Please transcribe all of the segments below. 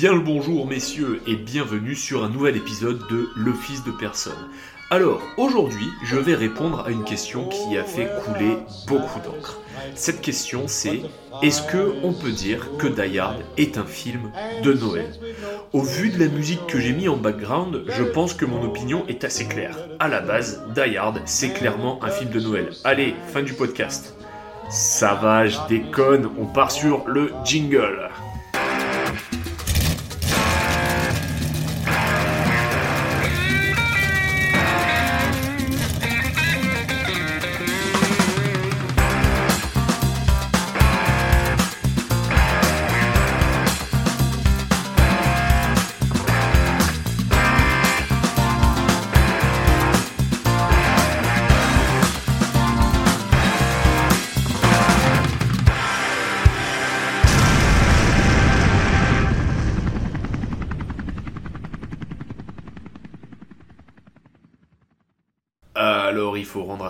Bien le bonjour messieurs et bienvenue sur un nouvel épisode de Le Fils de Personne. Alors aujourd'hui je vais répondre à une question qui a fait couler beaucoup d'encre. Cette question c'est est-ce que on peut dire que Die est un film de Noël? Au vu de la musique que j'ai mis en background, je pense que mon opinion est assez claire. À la base, Die c'est clairement un film de Noël. Allez, fin du podcast. Ça va, je déconne, on part sur le jingle.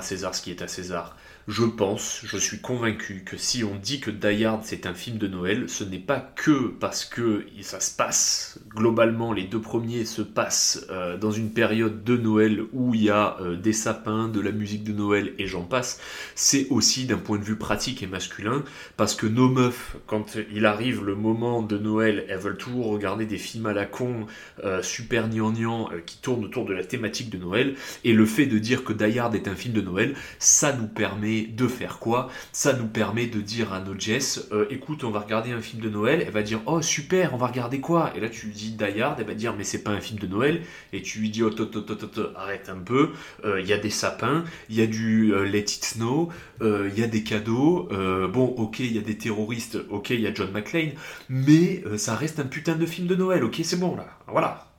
César ce qui est à César. Je pense, je suis convaincu que si on dit que Die Hard c'est un film de Noël, ce n'est pas que parce que ça se passe, globalement les deux premiers se passent euh, dans une période de Noël où il y a euh, des sapins, de la musique de Noël et j'en passe, c'est aussi d'un point de vue pratique et masculin, parce que nos meufs, quand il arrive le moment de Noël, elles veulent toujours regarder des films à la con, euh, super gnangnan, qui tournent autour de la thématique de Noël, et le fait de dire que Die Hard est un film de Noël, ça nous permet de faire quoi Ça nous permet de dire à notre Jess, euh, écoute, on va regarder un film de Noël. Elle va dire, oh super, on va regarder quoi Et là, tu lui dis Die Hard, elle va dire, mais c'est pas un film de Noël. Et tu lui dis, oh, arrête un peu. Euh, Il y a des sapins, il y a du euh, Let It Snow, il y a des cadeaux. bon, ok, il y a des terroristes, ok, il y a John McClane, mais ça reste un putain de film de Noël, ok, c'est bon là. Voilà,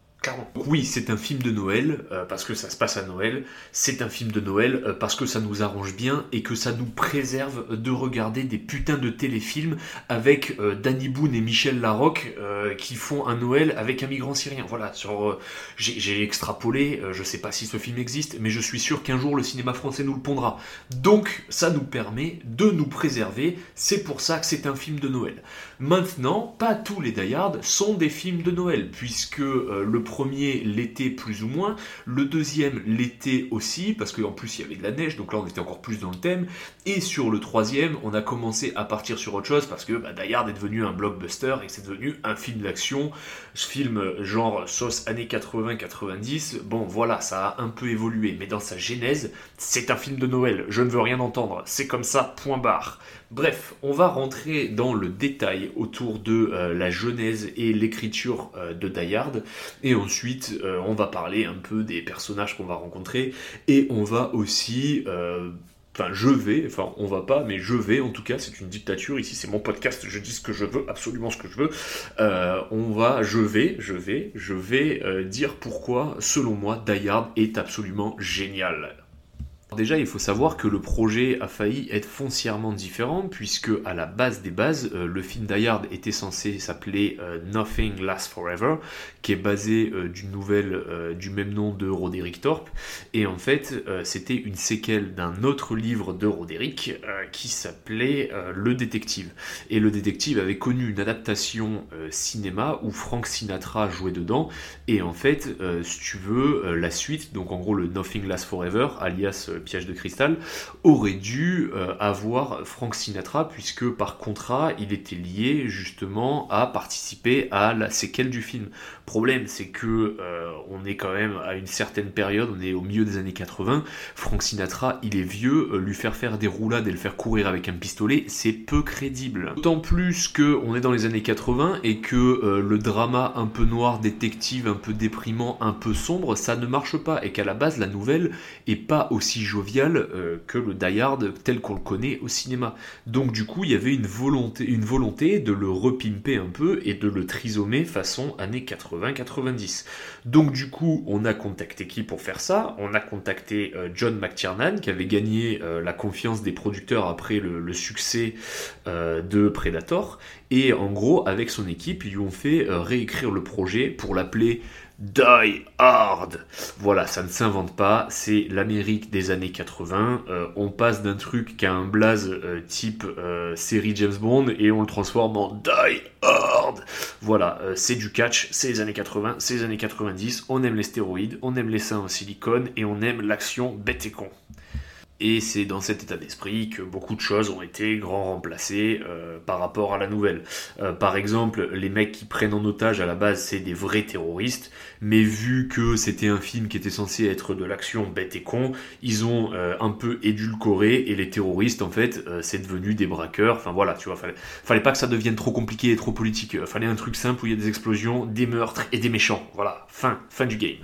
oui, c'est un film de Noël, euh, parce que ça se passe à Noël. C'est un film de Noël, euh, parce que ça nous arrange bien et que ça nous préserve de regarder des putains de téléfilms avec euh, Danny Boone et Michel Larocque qui font un Noël avec un migrant syrien. Voilà, sur, j'ai extrapolé, je sais pas si ce film existe, mais je suis sûr qu'un jour le cinéma français nous le pondra. Donc, ça nous permet de nous préserver. C'est pour ça que c'est un film de Noël. Maintenant, pas tous les Die sont des films de Noël, puisque le premier l'été plus ou moins, le deuxième l'été aussi, parce qu'en plus il y avait de la neige, donc là on était encore plus dans le thème, et sur le troisième on a commencé à partir sur autre chose, parce que bah, Die Hard est devenu un blockbuster et c'est devenu un film d'action, film genre sauce années 80-90, bon voilà, ça a un peu évolué, mais dans sa genèse, c'est un film de Noël, je ne veux rien entendre, c'est comme ça, point barre. Bref, on va rentrer dans le détail autour de euh, la genèse et l'écriture euh, de Die Hard, et ensuite euh, on va parler un peu des personnages qu'on va rencontrer, et on va aussi enfin je vais, enfin on va pas, mais je vais en tout cas, c'est une dictature, ici c'est mon podcast, je dis ce que je veux, absolument ce que je veux, on va, je vais, je vais, je vais dire pourquoi, selon moi, Die est absolument génial. Déjà, il faut savoir que le projet a failli être foncièrement différent, puisque à la base des bases, euh, le film Die Hard était censé s'appeler euh, Nothing Lasts Forever, qui est basé euh, d'une nouvelle du même nom de Roderick Thorpe. Et en fait, c'était une séquelle d'un autre livre de Roderick qui s'appelait Le Détective. Et le Détective avait connu une adaptation cinéma où Frank Sinatra jouait dedans. Et en fait, si tu veux, la suite, donc en gros le Nothing Lasts Forever, alias piège de cristal, aurait dû euh, avoir Frank Sinatra, puisque par contrat, il était lié justement à participer à la séquelle du film. Problème, c'est que euh, on est quand même à une certaine période, on est au milieu des années 80. Frank Sinatra, il est vieux, euh, lui faire faire des roulades et le faire courir avec un pistolet, c'est peu crédible. D'autant plus que on est dans les années 80 et que le drama un peu noir, détective, un peu déprimant, un peu sombre, ça ne marche pas et qu'à la base la nouvelle est pas aussi jovial euh, que le Die Hard tel qu'on le connaît au cinéma. Donc du coup, il y avait une volonté, une volonté de le repimper un peu et de le trisomer façon années 80-90. Donc du coup, on a contacté qui pour faire ça? On a contacté euh, John McTiernan qui avait gagné euh, la confiance des producteurs après le, succès de Predator. Et en gros, avec son équipe, ils lui ont fait réécrire le projet pour l'appeler Die Hard. Voilà, ça ne s'invente pas, c'est l'Amérique des années 80. Euh, on passe d'un truc qui a un blaze euh, type euh, série James Bond et on le transforme en Die Hard. Voilà, c'est du catch, c'est les années 80, c'est les années 90. On aime les stéroïdes, on aime les seins en silicone et on aime l'action bête et con. Et c'est dans cet état d'esprit que beaucoup de choses ont été grand remplacées euh, par rapport à la nouvelle. Euh, par exemple, les mecs qui prennent en otage à la base, c'est des vrais terroristes, mais vu que c'était un film qui était censé être de l'action bête et con, ils ont euh, un peu édulcoré et les terroristes, en fait, c'est devenu des braqueurs. Enfin voilà, tu vois, fallait, fallait pas que ça devienne trop compliqué et trop politique. Fallait un truc simple où il y a des explosions, des meurtres et des méchants. Voilà, fin, fin du game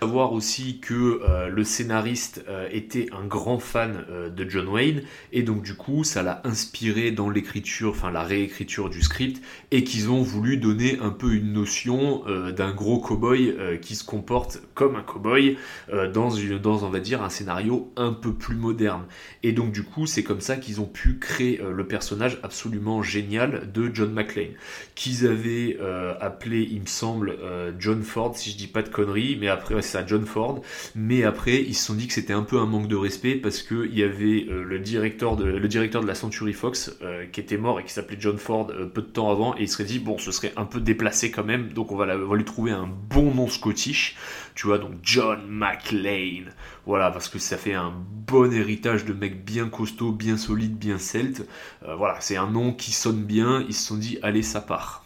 savoir aussi que euh, le scénariste euh, était un grand fan euh, de John Wayne et donc du coup ça l'a inspiré dans l'écriture, enfin la réécriture du script et qu'ils ont voulu donner un peu une notion d'un gros cowboy qui se comporte comme un cowboy dans, une, dans on va dire un scénario un peu plus moderne. Et donc du coup c'est comme ça qu'ils ont pu créer le personnage absolument génial de John McClane qu'ils avaient appelé il me semble John Ford si je dis pas de conneries mais après à John Ford, mais après ils se sont dit que c'était un peu un manque de respect parce qu'il y avait euh, le, directeur de, le directeur de la Century Fox euh, qui était mort et qui s'appelait John Ford euh, peu de temps avant. Et il serait dit bon ce serait un peu déplacé quand même. Donc on va, lui trouver un bon nom scottish, tu vois donc John McLean, voilà parce que ça fait un bon héritage de mec bien costaud, bien solide, bien celte, voilà c'est un nom qui sonne bien, ils se sont dit allez ça part.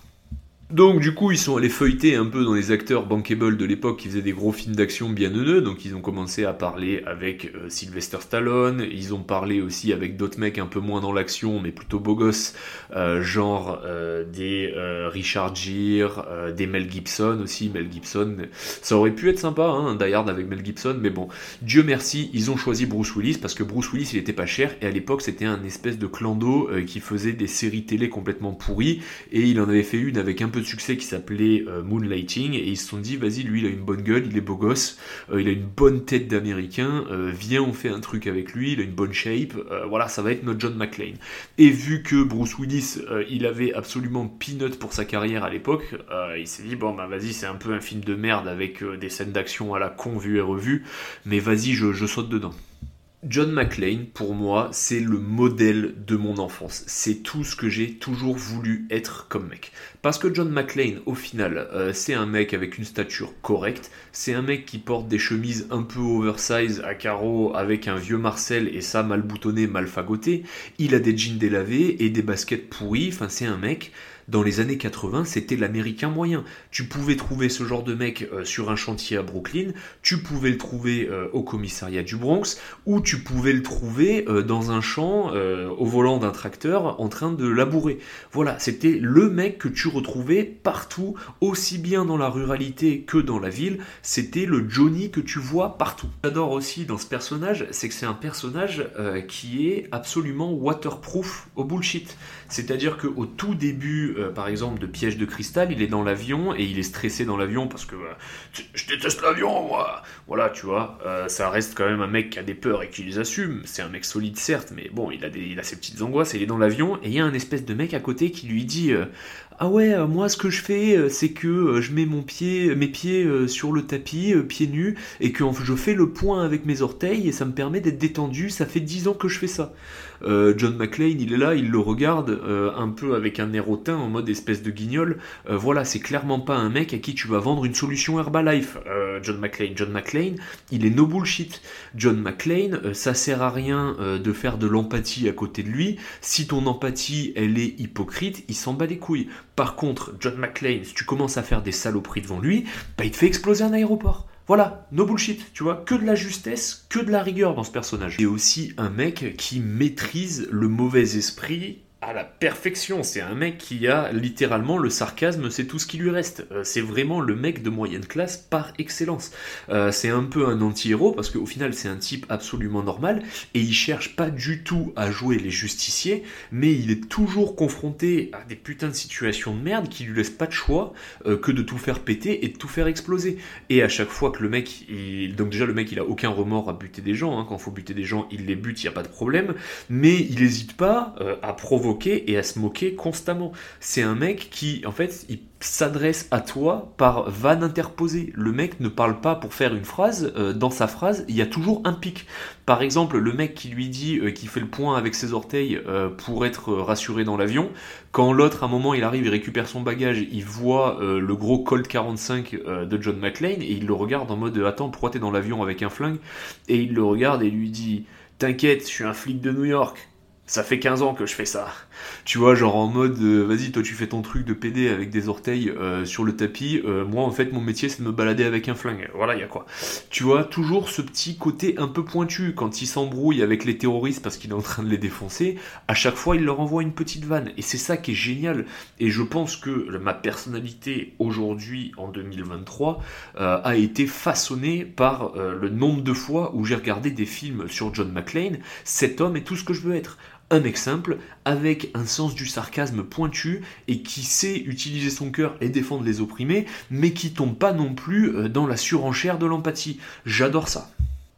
Donc du coup, ils sont allés feuilleter un peu dans les acteurs bankable de l'époque qui faisaient des gros films d'action bien neuneux. Donc ils ont commencé à parler avec euh, Sylvester Stallone, ils ont parlé aussi avec d'autres mecs un peu moins dans l'action, mais plutôt beaux gosses, euh, genre euh, des Richard Gere, des Mel Gibson aussi. Mel Gibson, ça aurait pu être sympa, hein, Hard avec Mel Gibson, mais bon, Dieu merci, ils ont choisi Bruce Willis parce que Bruce Willis il était pas cher et à l'époque c'était un espèce de clando qui faisait des séries télé complètement pourries et il en avait fait une avec un peu succès qui s'appelait euh, Moonlighting et ils se sont dit vas-y lui il a une bonne gueule, il est beau gosse, euh, il a une bonne tête d'américain, euh, viens on fait un truc avec lui, il a une bonne shape, voilà ça va être notre John McClane. Et vu que Bruce Willis il avait absolument peanut pour sa carrière à l'époque, il s'est dit bon bah vas-y c'est un peu un film de merde avec des scènes d'action à la con vue et revue, mais vas-y je saute dedans. John McClane, pour moi, c'est le modèle de mon enfance. C'est tout ce que j'ai toujours voulu être comme mec. Parce que John McClane, au final, euh, c'est un mec avec une stature correcte. C'est un mec qui porte des chemises un peu oversize à carreaux avec un vieux Marcel et ça mal boutonné, mal fagoté. Il a des jeans délavés et des baskets pourries. Enfin, c'est un mec dans les années 80, c'était l'américain moyen. Tu pouvais trouver ce genre de mec euh, sur un chantier à Brooklyn, tu pouvais le trouver euh, au commissariat du Bronx, ou tu pouvais le trouver euh, dans un champ au volant d'un tracteur en train de labourer. Voilà, c'était le mec que tu retrouvais partout, aussi bien dans la ruralité que dans la ville. C'était le Johnny que tu vois partout. J'adore aussi dans ce personnage, c'est que c'est un personnage qui est absolument waterproof au bullshit. C'est-à-dire qu'au tout début euh, par exemple, de piège de cristal, il est dans l'avion et il est stressé dans l'avion parce que euh, je déteste l'avion, moi. Voilà, tu vois, euh, ça reste quand même un mec qui a des peurs et qui les assume. C'est un mec solide, certes, mais bon, il a, des, il a ses petites angoisses et il est dans l'avion et il y a un espèce de mec à côté qui lui dit ah ouais, moi ce que je fais, c'est que je mets mon pied, mes pieds sur le tapis, pieds nus, et que je fais le point avec mes orteils et ça me permet d'être détendu. Ça fait dix ans que je fais ça. John McClane, il est là, il le regarde un peu avec un air hautain en mode espèce de guignol. Euh, voilà, c'est clairement pas un mec à qui tu vas vendre une solution Herbalife, euh, John McClane. John McClane, il est no bullshit. John McClane, euh, ça sert à rien de faire de l'empathie à côté de lui. Si ton empathie, elle est hypocrite, il s'en bat les couilles. Par contre, John McClane, si tu commences à faire des saloperies devant lui, bah il te fait exploser un aéroport. Voilà, no bullshit, tu vois, que de la justesse, que de la rigueur dans ce personnage. Et aussi un mec qui maîtrise le mauvais esprit à la perfection. C'est un mec qui a littéralement le sarcasme, c'est tout ce qui lui reste. Euh, c'est vraiment le mec de moyenne classe par excellence. Euh, c'est un peu un anti-héros parce qu'au final c'est un type absolument normal et il cherche pas du tout à jouer les justiciers, mais il est toujours confronté à des putains de situations de merde qui lui laissent pas de choix euh, que de tout faire péter et de tout faire exploser. Et à chaque fois que le mec, donc déjà le mec il a aucun remords à buter des gens, hein. quand faut buter des gens il les bute, il y a pas de problème, mais il hésite pas à provoquer et à se moquer constamment. C'est un mec qui, en fait, il s'adresse à toi par vanne interposée. Le mec ne parle pas pour faire une phrase, euh, dans sa phrase, il y a toujours un pic. Par exemple, le mec qui lui dit euh, qu'il fait le point avec ses orteils euh, pour être rassuré dans l'avion, quand l'autre, à un moment, il arrive, il récupère son bagage, il voit le gros Colt 45 de John McClane et il le regarde en mode Attends, pourquoi t'es dans l'avion avec un flingue? Et il le regarde et lui dit T'inquiète, je suis un flic de New York ça fait 15 ans que je fais ça. Tu vois, genre en mode, euh, vas-y, toi tu fais ton truc de PD avec des orteils euh, sur le tapis. Euh, moi, en fait, mon métier, c'est de me balader avec un flingue. Voilà, il y a quoi. Tu vois, toujours ce petit côté un peu pointu. Quand il s'embrouille avec les terroristes parce qu'il est en train de les défoncer, à chaque fois, il leur envoie une petite vanne. Et c'est ça qui est génial. Et je pense que ma personnalité aujourd'hui, en 2023, a été façonnée par le nombre de fois où j'ai regardé des films sur John McClane. Cet homme est tout ce que je veux être un mec simple, avec un sens du sarcasme pointu, et qui sait utiliser son cœur et défendre les opprimés, mais qui tombe pas non plus euh, dans la surenchère de l'empathie. J'adore ça.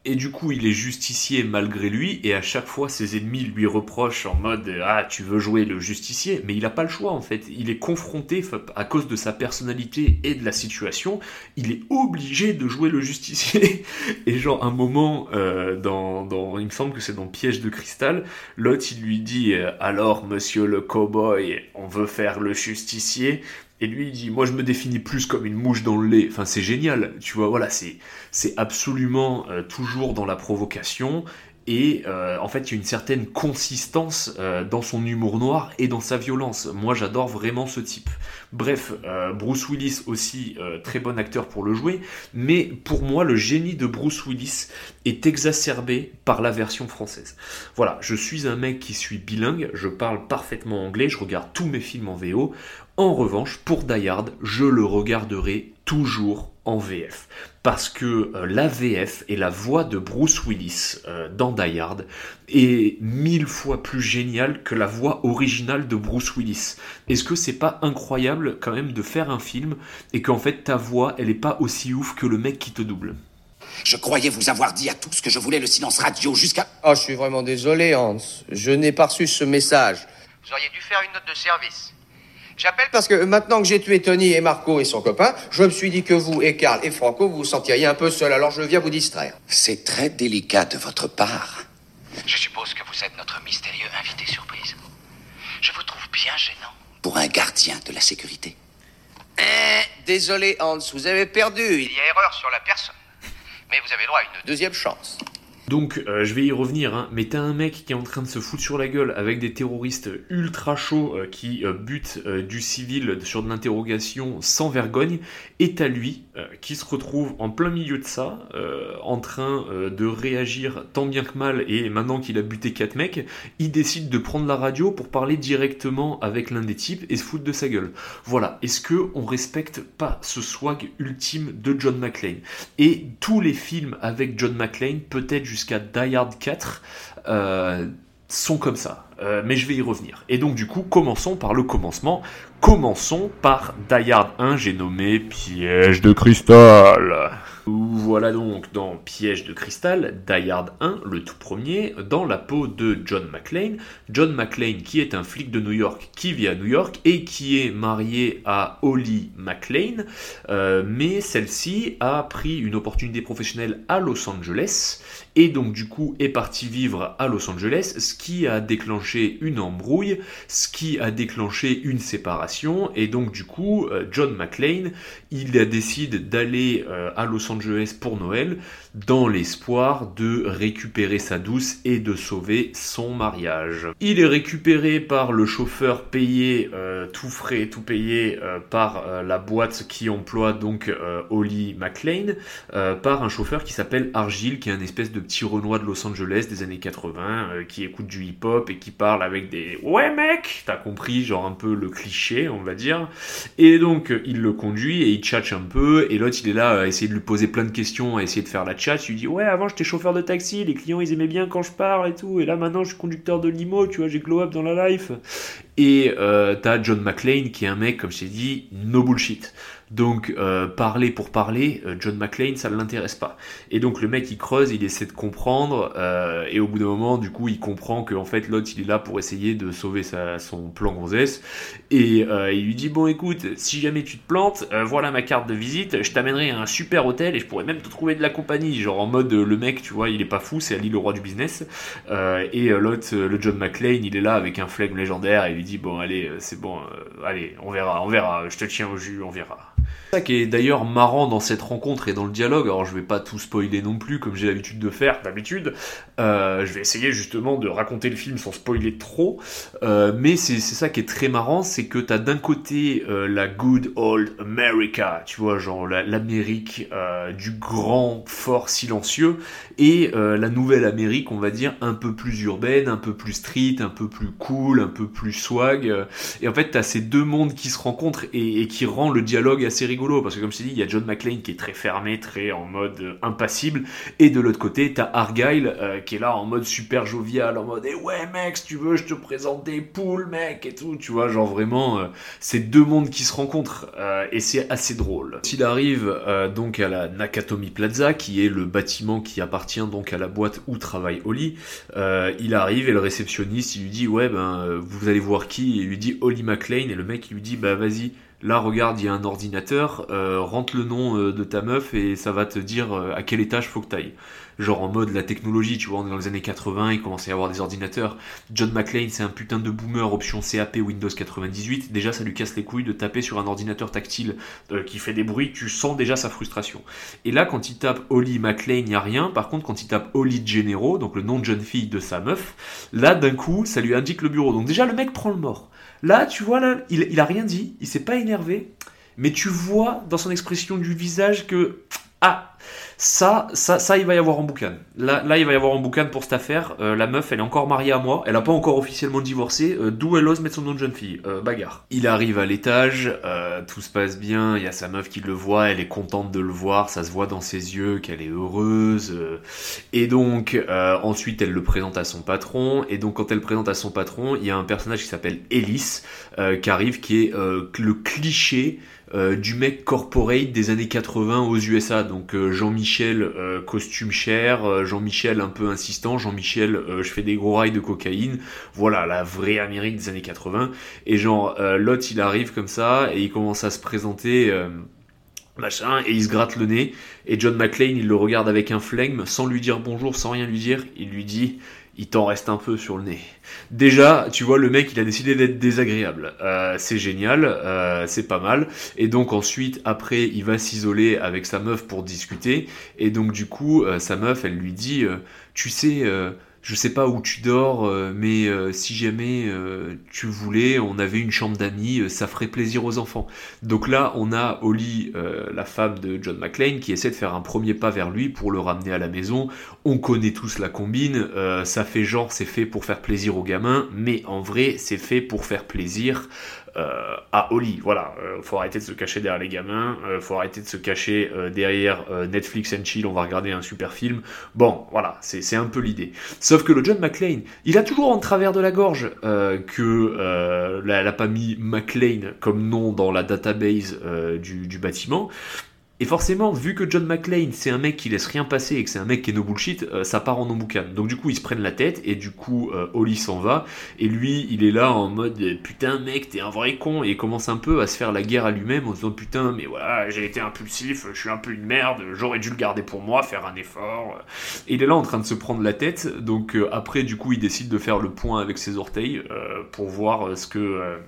Et du coup, il est justicier malgré lui, et à chaque fois, ses ennemis lui reprochent en mode Ah, tu veux jouer le justicier Mais il n'a pas le choix en fait. Il est confronté, à cause de sa personnalité et de la situation, il est obligé de jouer le justicier. Et genre, un moment, euh, dans, dans, il me semble que c'est dans Piège de cristal, l'autre il lui dit Alors, monsieur le cowboy, on veut faire le justicier et lui, il dit, moi je me définis plus comme une mouche dans le lait. Enfin, c'est génial, tu vois, voilà, c'est, absolument euh, toujours dans la provocation. Et euh, en fait, il y a une certaine consistance euh, dans son humour noir et dans sa violence. Moi, j'adore vraiment ce type. Bref, Bruce Willis aussi, très bon acteur pour le jouer. Mais pour moi, le génie de Bruce Willis est exacerbé par la version française. Voilà, je suis un mec qui suis bilingue, je parle parfaitement anglais, je regarde tous mes films en VO. En revanche, pour Die Hard, je le regarderai toujours en VF. Parce que euh, la VF et la voix de Bruce Willis euh, dans Die Hard est mille fois plus géniale que la voix originale de Bruce Willis. Est-ce que c'est pas incroyable quand même de faire un film et qu'en fait ta voix elle est pas aussi ouf que le mec qui te double? Je croyais vous avoir dit à tous que je voulais le silence radio jusqu'à... Oh, je suis vraiment désolé, Hans. Je n'ai pas reçu ce message. Vous auriez dû faire une note de service. J'appelle parce que maintenant que j'ai tué Tony et Marco et son copain, je me suis dit que vous et Karl et Franco, vous vous sentiriez un peu seul, alors je viens vous distraire. C'est très délicat de votre part. Je suppose que vous êtes notre mystérieux invité surprise. Je vous trouve bien gênant. Pour un gardien de la sécurité. Eh, désolé Hans, vous avez perdu. Il y a erreur sur la personne. Mais vous avez droit à une deuxième chance. Donc, euh, je vais y revenir, hein, mais t'as un mec qui est en train de se foutre sur la gueule avec des terroristes ultra chauds euh, qui euh, butent du civil sur de l'interrogation sans vergogne, et t'as lui qui se retrouve en plein milieu de ça, en train de réagir tant bien que mal, et maintenant qu'il a buté quatre mecs, il décide de prendre la radio pour parler directement avec l'un des types et se foutre de sa gueule. Voilà, est-ce que on respecte pas ce swag ultime de John McClane? Et tous les films avec John McClane, peut-être jusqu'à jusqu'à Die Hard 4 euh, sont comme ça. Euh, mais je vais y revenir. Et donc du coup, commençons par le commencement. Commençons par Die Hard 1, j'ai nommé Piège de cristal. Voilà donc dans Piège de cristal, Die Hard 1, le tout premier, dans la peau de John McClane. John McClane qui est un flic de New York qui vit à New York et qui est marié à Holly McClane, euh, mais celle-ci a pris une opportunité professionnelle à Los Angeles et donc du coup est partie vivre à Los Angeles, ce qui a déclenché une embrouille, ce qui a déclenché une séparation et donc du coup euh, John McClane il décide d'aller euh, à Los Angeles pour Noël dans l'espoir de récupérer sa douce et de sauver son mariage. Il est récupéré par le chauffeur payé, euh, tout frais, tout payé par la boîte qui emploie donc Holly McLean, par un chauffeur qui s'appelle Argyle, qui est un espèce de petit Renoir de Los Angeles des années 80, qui écoute du hip-hop et qui parle avec des ouais mec, t'as compris, genre un peu le cliché, on va dire. Et donc il le conduit et il tchatche un peu, et l'autre il est là à essayer de lui poser plein de questions, essayer de faire la chat, tu dis ouais avant j'étais chauffeur de taxi, les clients ils aimaient bien quand je parle et tout, et là maintenant je suis conducteur de limo, tu vois, j'ai glow up dans la life. Et euh, t'as John McClane qui est un mec, comme je t'ai dit, no bullshit. Donc euh, parler pour parler, euh, John McClane, ça ne l'intéresse pas. Et donc le mec il creuse, il essaie de comprendre, et au bout d'un moment, du coup, il comprend que en fait l'autre il est là pour essayer de sauver sa, son plan gonzesse. Et il lui dit bon écoute, si jamais tu te plantes, voilà ma carte de visite, je t'amènerai à un super hôtel et je pourrais même te trouver de la compagnie, genre en mode le mec, tu vois, il est pas fou, c'est Ali le roi du business. et l'autre, le John McClane, il est là avec un flegme légendaire dit bon allez, c'est bon, allez, on verra, on verra, je te tiens au jus, on verra. Ça qui est d'ailleurs marrant dans cette rencontre et dans le dialogue, alors je vais pas tout spoiler non plus comme j'ai l'habitude de faire d'habitude, euh, je vais essayer justement de raconter le film sans spoiler trop, euh, mais c'est ça qui est très marrant, c'est que t'as d'un côté euh, la good old America, tu vois, genre l'Amérique du grand fort silencieux, et la nouvelle Amérique, on va dire, un peu plus urbaine, un peu plus street, un peu plus cool, un peu plus swag, et en fait t'as ces deux mondes qui se rencontrent et, qui rend le dialogue assez rigolo. Parce que comme je t'ai dit, il y a John McClane qui est très fermé, très en mode euh, impassible, et de l'autre côté, t'as Argyle euh, qui est là en mode super jovial, en mode eh ouais mec, si tu veux, je te présente des poules, mec, et tout, tu vois, genre vraiment, euh, c'est deux mondes qui se rencontrent, et c'est assez drôle. S'il arrive donc à la Nakatomi Plaza, qui est le bâtiment qui appartient donc à la boîte où travaille Oli, il arrive et le réceptionniste, il lui dit ouais ben, vous allez voir qui, il lui dit Oli McClane, et le mec il lui dit bah vas-y, Là, regarde, il y a un ordinateur, euh, rentre le nom euh, de ta meuf et ça va te dire euh, à quel étage faut que t'ailles. Genre en mode la technologie, tu vois, on est dans les années 80, il commence à y avoir des ordinateurs. John McClane, c'est un putain de boomer, option CAP Windows 98. Déjà, ça lui casse les couilles de taper sur un ordinateur tactile qui fait des bruits, tu sens déjà sa frustration. Et là, quand il tape Holly McClane, il n'y a rien. Par contre, quand il tape Holly Gennaro, donc le nom de jeune fille de sa meuf, là, d'un coup, ça lui indique le bureau. Donc déjà, le mec prend le mort. Là, tu vois, là, il, il a rien dit, il s'est pas énervé, mais tu vois dans son expression du visage que ah, ça, ça, ça, il va y avoir en boucan. Là, là, il va y avoir en boucan pour cette affaire. Euh, la meuf, elle est encore mariée à moi. Elle n'a pas encore officiellement divorcé. Euh, d'où elle ose mettre son nom de jeune fille euh, Bagarre. Il arrive à l'étage. tout se passe bien. Il y a sa meuf qui le voit. Elle est contente de le voir. Ça se voit dans ses yeux qu'elle est heureuse. et donc, ensuite, elle le présente à son patron. Et donc, quand elle le présente à son patron, il y a un personnage qui s'appelle Ellis qui arrive, qui est le cliché euh, du mec corporate des années 80 aux USA. Donc euh, Jean-Michel euh, costume cher, Jean-Michel un peu insistant, Jean-Michel je fais des gros rails de cocaïne. Voilà la vraie Amérique des années 80. Et genre l'autre il arrive comme ça et il commence à se présenter machin, et il se gratte le nez, et John McClane, il le regarde avec un flegme, sans lui dire bonjour, sans rien lui dire, il lui dit, il t'en reste un peu sur le nez. Déjà, tu vois, le mec, il a décidé d'être désagréable. Euh, c'est génial, euh, c'est pas mal. Et donc ensuite, après, il va s'isoler avec sa meuf pour discuter. Et donc du coup, euh, sa meuf, elle lui dit, tu sais je sais pas où tu dors, euh, mais euh, si jamais euh, tu voulais, on avait une chambre d'amis, ça ferait plaisir aux enfants. Donc là, on a Holly, la femme de John McClane, qui essaie de faire un premier pas vers lui pour le ramener à la maison. On connaît tous la combine, ça fait genre c'est fait pour faire plaisir aux gamins, mais en vrai c'est fait pour faire plaisir euh, à Oli. Voilà, euh, faut arrêter de se cacher derrière les gamins, euh, faut arrêter de se cacher derrière Netflix and chill, on va regarder un super film. Bon, voilà, c'est un peu l'idée. Sauf que le John McClane, il a toujours en travers de la gorge que elle n'a pas mis McClane comme nom dans la database du bâtiment. Et forcément, vu que John McClane, c'est un mec qui laisse rien passer et que c'est un mec qui est no bullshit, euh, ça part en no Donc du coup, ils se prennent la tête et du coup, euh, Oli s'en va. Et lui, il est là en mode putain mec, t'es un vrai con. Et il commence un peu à se faire la guerre à lui-même en disant putain, mais voilà, j'ai été impulsif, je suis un peu une merde, j'aurais dû le garder pour moi, faire un effort. Et il est là en train de se prendre la tête. Donc euh, après, du coup, il décide de faire le point avec ses orteils pour voir ce que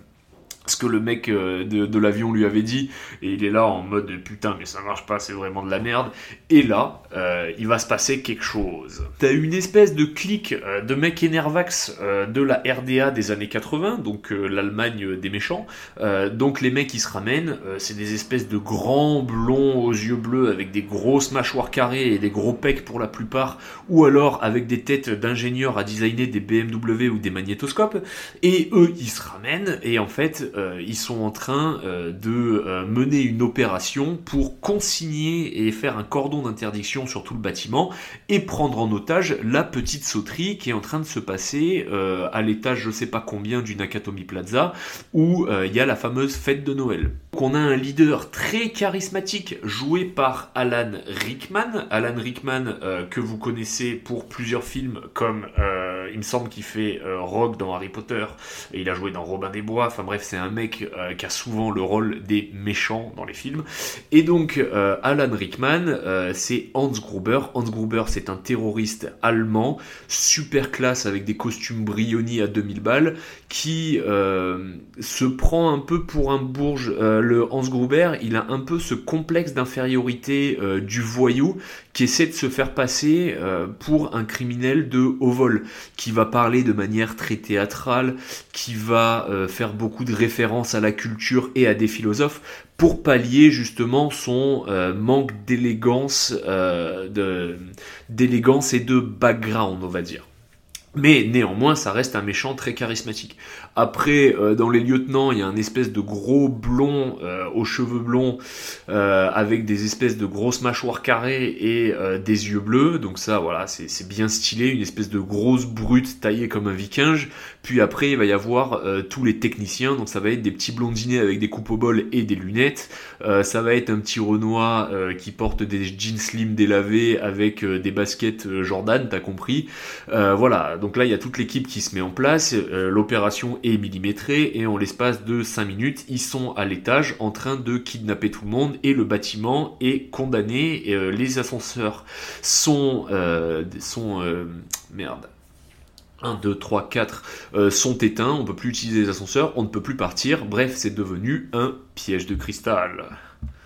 ce que le mec euh, de, l'avion lui avait dit, et il est là en mode putain mais ça marche pas, c'est vraiment de la merde. Et là, euh, il va se passer quelque chose. T'as une espèce de clic euh, de mecs énervax de la RDA des années 80, donc l'Allemagne des méchants. donc les mecs qui se ramènent, c'est des espèces de grands blonds aux yeux bleus avec des grosses mâchoires carrées et des gros pecs pour la plupart, ou alors avec des têtes d'ingénieurs à designer des BMW ou des magnétoscopes. Et eux, ils se ramènent et en fait euh, ils sont en train euh, de mener une opération pour consigner et faire un cordon d'interdiction sur tout le bâtiment et prendre en otage la petite sauterie qui est en train de se passer à l'étage je sais pas combien du Nakatomi Plaza où il y a la fameuse fête de Noël. On a un leader très charismatique joué par Alan Rickman. Alan Rickman que vous connaissez pour plusieurs films comme il me semble qu'il fait Rogue dans Harry Potter et il a joué dans Robin des Bois. Enfin bref, c'est un mec euh, qui a souvent le rôle des méchants dans les films. Et donc euh, Alan Rickman, euh, c'est Hans Gruber. Hans Gruber, c'est un terroriste allemand, super classe avec des costumes brillonnis à 2000 balles, qui se prend un peu pour un bourge. Le Hans Gruber, il a un peu ce complexe d'infériorité du voyou qui essaie de se faire passer pour un criminel de haut vol, qui va parler de manière très théâtrale, qui va euh, faire beaucoup de références à la culture et à des philosophes pour pallier justement son euh, manque euh, d'élégance et de background, on va dire. Mais néanmoins, ça reste un méchant très charismatique. Après, euh, dans les lieutenants, il y a un espèce de gros blond euh, aux cheveux blonds euh, avec des espèces de grosses mâchoires carrées et des yeux bleus. Donc ça, voilà, c'est bien stylé, une espèce de grosse brute taillée comme un viking. Puis après, il va y avoir tous les techniciens. Donc ça va être des petits blondinés avec des coupes au bol et des lunettes. ça va être un petit Renoir qui porte des jeans slim délavés avec des baskets Jordan, t'as compris. voilà, donc là, il y a toute l'équipe qui se met en place. L'opération est millimétrée et en l'espace de 5 minutes, ils sont à l'étage en train de kidnapper tout le monde et le bâtiment est condamné. Et, euh, les ascenseurs sont... Euh, sont euh, merde. 1, 2, 3, 4 sont éteints, on ne peut plus utiliser les ascenseurs, on ne peut plus partir, bref c'est devenu un piège de cristal.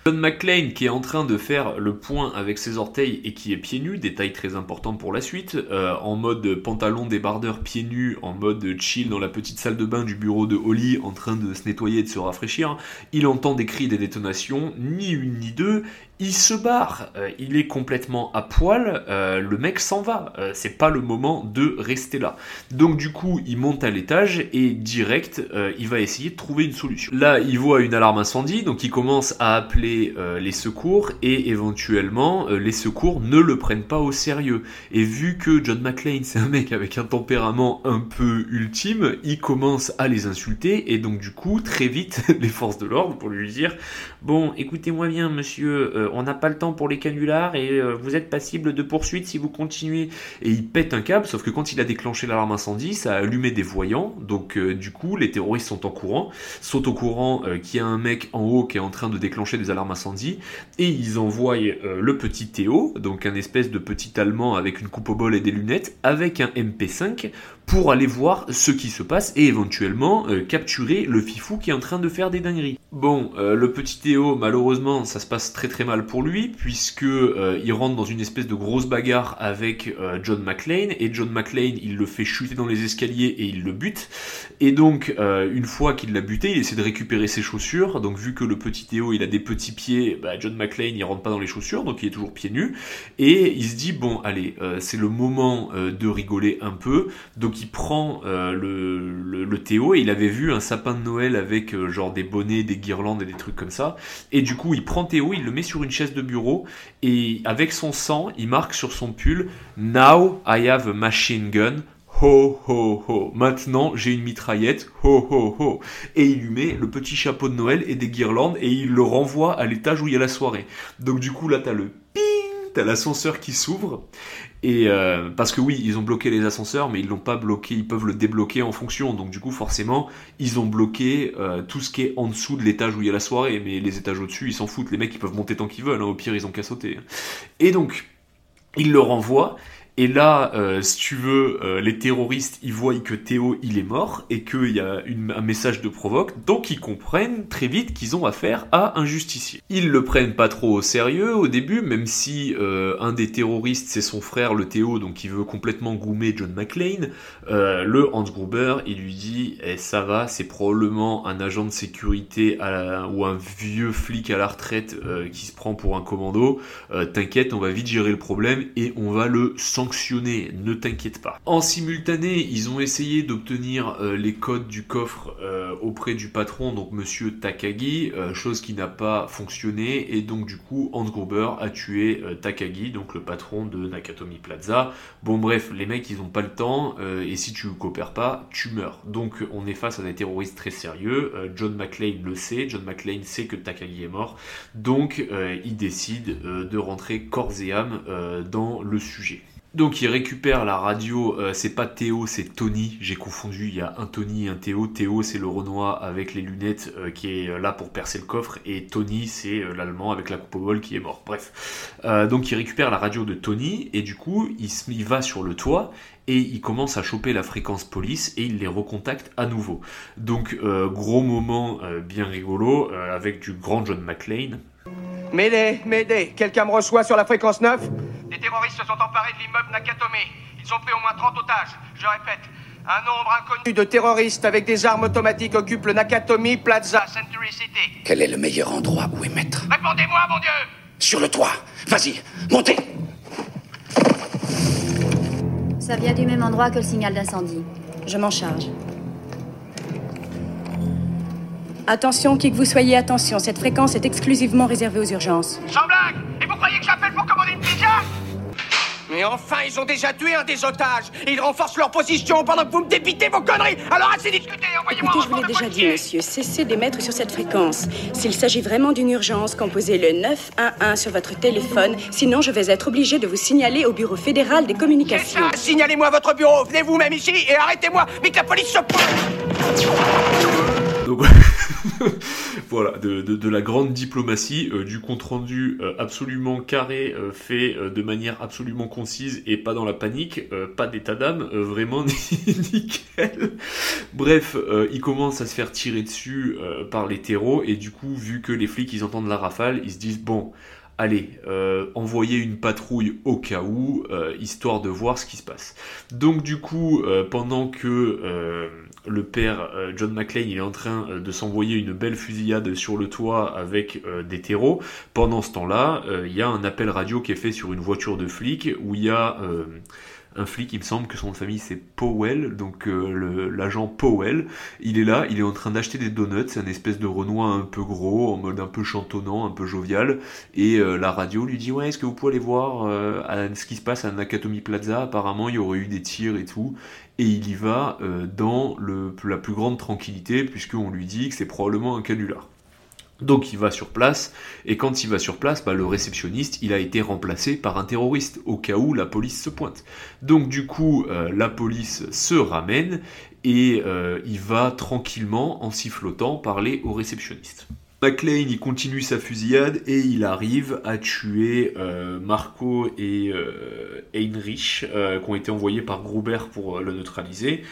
John McClane qui est en train de faire le point avec ses orteils et qui est pieds nus, détail très important pour la suite, euh, en mode pantalon débardeur pieds nus, en mode chill dans la petite salle de bain du bureau de Holly en train de se nettoyer et de se rafraîchir, il entend des cris, des détonations, ni une ni deux, il se barre, euh, il est complètement à poil, euh, le mec s'en va, euh, c'est pas le moment de rester là. Donc du coup, il monte à l'étage et direct, il va essayer de trouver une solution. Là, il voit une alarme incendie, donc il commence à appeler les secours et éventuellement, les secours ne le prennent pas au sérieux. Et vu que John McClane, c'est un mec avec un tempérament un peu ultime, il commence à les insulter et donc du coup, très vite, les forces de l'ordre pour lui dire, bon, écoutez-moi bien, monsieur, on n'a pas le temps pour les canulars et euh, vous êtes passible de poursuite si vous continuez. Et il pète un câble, sauf que quand il a déclenché l'alarme incendie, ça a allumé des voyants. Donc euh, du coup, les terroristes sont en courant, sont au courant euh, qu'il y a un mec en haut qui est en train de déclencher des alarmes incendie, et ils envoient le petit Théo, donc un espèce de petit Allemand avec une coupe au bol et des lunettes, avec un MP5 pour aller voir ce qui se passe et éventuellement capturer le fifou qui est en train de faire des dingueries. Bon, le petit Théo, malheureusement, ça se passe très très mal pour lui, puisque euh, il rentre dans une espèce de grosse bagarre avec euh, John McClane, et John McClane, il le fait chuter dans les escaliers et il le bute. Et donc, euh, une fois qu'il l'a buté, il essaie de récupérer ses chaussures. Donc, vu que le petit Théo, il a des petits pieds, bah, John McClane, il rentre pas dans les chaussures, donc il est toujours pieds nus. Et il se dit, bon, allez, c'est le moment de rigoler un peu. Prend le, le, le, Théo, et il avait vu un sapin de Noël avec genre des bonnets, des guirlandes et des trucs comme ça. Et du coup, il prend Théo, il le met sur une chaise de bureau et avec son sang, il marque sur son pull Now I have a machine gun. Ho ho ho. Maintenant, j'ai une mitraillette. Ho ho ho. Et il lui met le petit chapeau de Noël et des guirlandes et il le renvoie à l'étage où il y a la soirée. Donc du coup, là, t'as le ping, t'as l'ascenseur qui s'ouvre et euh, parce que oui, ils ont bloqué les ascenseurs, mais ils l'ont pas bloqué, ils peuvent le débloquer en fonction. Donc du coup, forcément, ils ont bloqué euh, tout ce qui est en dessous de l'étage où il y a la soirée. Mais les étages au-dessus, ils s'en foutent. Les mecs, ils peuvent monter tant qu'ils veulent. Hein. Au pire, ils ont qu'à sauter. Et donc, ils le renvoient. Et là, euh, si tu veux, euh, les terroristes, ils voient que Théo, il est mort et qu'il y a un message de provoque, donc ils comprennent très vite qu'ils ont affaire à un justicier. Ils le prennent pas trop au sérieux au début, même si euh, un des terroristes, c'est son frère, le Théo, donc il veut complètement goumer John McClane. le Hans Gruber, il lui dit, eh, ça va, c'est probablement un agent de sécurité ou un vieux flic à la retraite qui se prend pour un commando. T'inquiète, on va vite gérer le problème et on va le sanctionner ne t'inquiète pas. En simultané, ils ont essayé d'obtenir euh, les codes du coffre euh, auprès du patron, donc monsieur Takagi, euh, chose qui n'a pas fonctionné, et donc du coup, Hans Gruber a tué Takagi, donc le patron de Nakatomi Plaza. Bon bref, les mecs, ils n'ont pas le temps, et si tu coopères pas, tu meurs. Donc on est face à des terroristes très sérieux, John McClane le sait, John McClane sait que Takagi est mort, donc il décide de rentrer corps et âme dans le sujet. Donc il récupère la radio, euh, c'est pas Théo, c'est Tony, j'ai confondu, il y a un Tony et un Théo. Théo c'est le Renoir avec les lunettes euh, qui est euh, là pour percer le coffre, et Tony c'est l'Allemand avec la coupe au bol qui est mort. Bref. donc il récupère la radio de Tony, et du coup il, il va sur le toit, et il commence à choper la fréquence police, et il les recontacte à nouveau. Donc gros moment bien rigolo, avec du grand John McClane. M'aider, m'aider, quelqu'un me reçoit sur la fréquence 9 des terroristes se sont emparés de l'immeuble Nakatomi. Ils ont pris au moins 30 otages. Je répète, un nombre inconnu de terroristes avec des armes automatiques occupent le Nakatomi Plaza Century City. Quel est le meilleur endroit où émettre Répondez-moi, mon Dieu Sur le toit. Vas-y, montez Ça vient du même endroit que le signal d'incendie. Je m'en charge. Attention, qui que vous soyez, attention, cette fréquence est exclusivement réservée aux urgences. Sans blague Et vous croyez que j'appelle pour commander une pizza mais enfin, ils ont déjà tué un des otages. Ils renforcent leur position pendant que vous me débitez vos conneries. Alors assez discuté, envoyez-moi Écoutez, je vous l'ai déjà dit, monsieur, cessez d'émettre sur cette fréquence. S'il s'agit vraiment d'une urgence, composez le 911 sur votre téléphone, sinon je vais être obligé de vous signaler au Bureau fédéral des communications. Signalez-moi votre bureau, venez vous-même ici et arrêtez-moi, mais que la police se pointe voilà, de, la grande diplomatie, euh, du compte rendu euh, absolument carré, euh, fait de manière absolument concise et pas dans la panique, pas d'état d'âme, vraiment nickel. Bref, il commence à se faire tirer dessus par les terreaux et du coup, vu que les flics ils entendent la rafale, ils se disent bon allez, envoyer une patrouille au cas où, histoire de voir ce qui se passe. Donc du coup, pendant que le père John McClane il est en train de s'envoyer une belle fusillade sur le toit avec des terreaux, pendant ce temps-là, il y a un appel radio qui est fait sur une voiture de flic où il y a un flic, il me semble que son famille c'est Powell, donc euh, l'agent Powell, il est là, il est en train d'acheter des donuts, c'est un espèce de Renoir un peu gros, en mode un peu chantonnant, un peu jovial, et euh, la radio lui dit ouais est-ce que vous pouvez aller voir euh, ce qui se passe à Nakatomi Plaza, apparemment il y aurait eu des tirs et tout, et il y va dans le, la plus grande tranquillité, puisqu'on lui dit que c'est probablement un canular. Donc il va sur place, et quand il va sur place, bah, le réceptionniste, il a été remplacé par un terroriste, au cas où la police se pointe. Donc du coup, euh, la police se ramène, et euh, il va tranquillement, en sifflotant, parler au réceptionniste. McLean il continue sa fusillade et il arrive à tuer euh, Marco et euh, Heinrich euh, qui ont été envoyés par Gruber pour le neutraliser.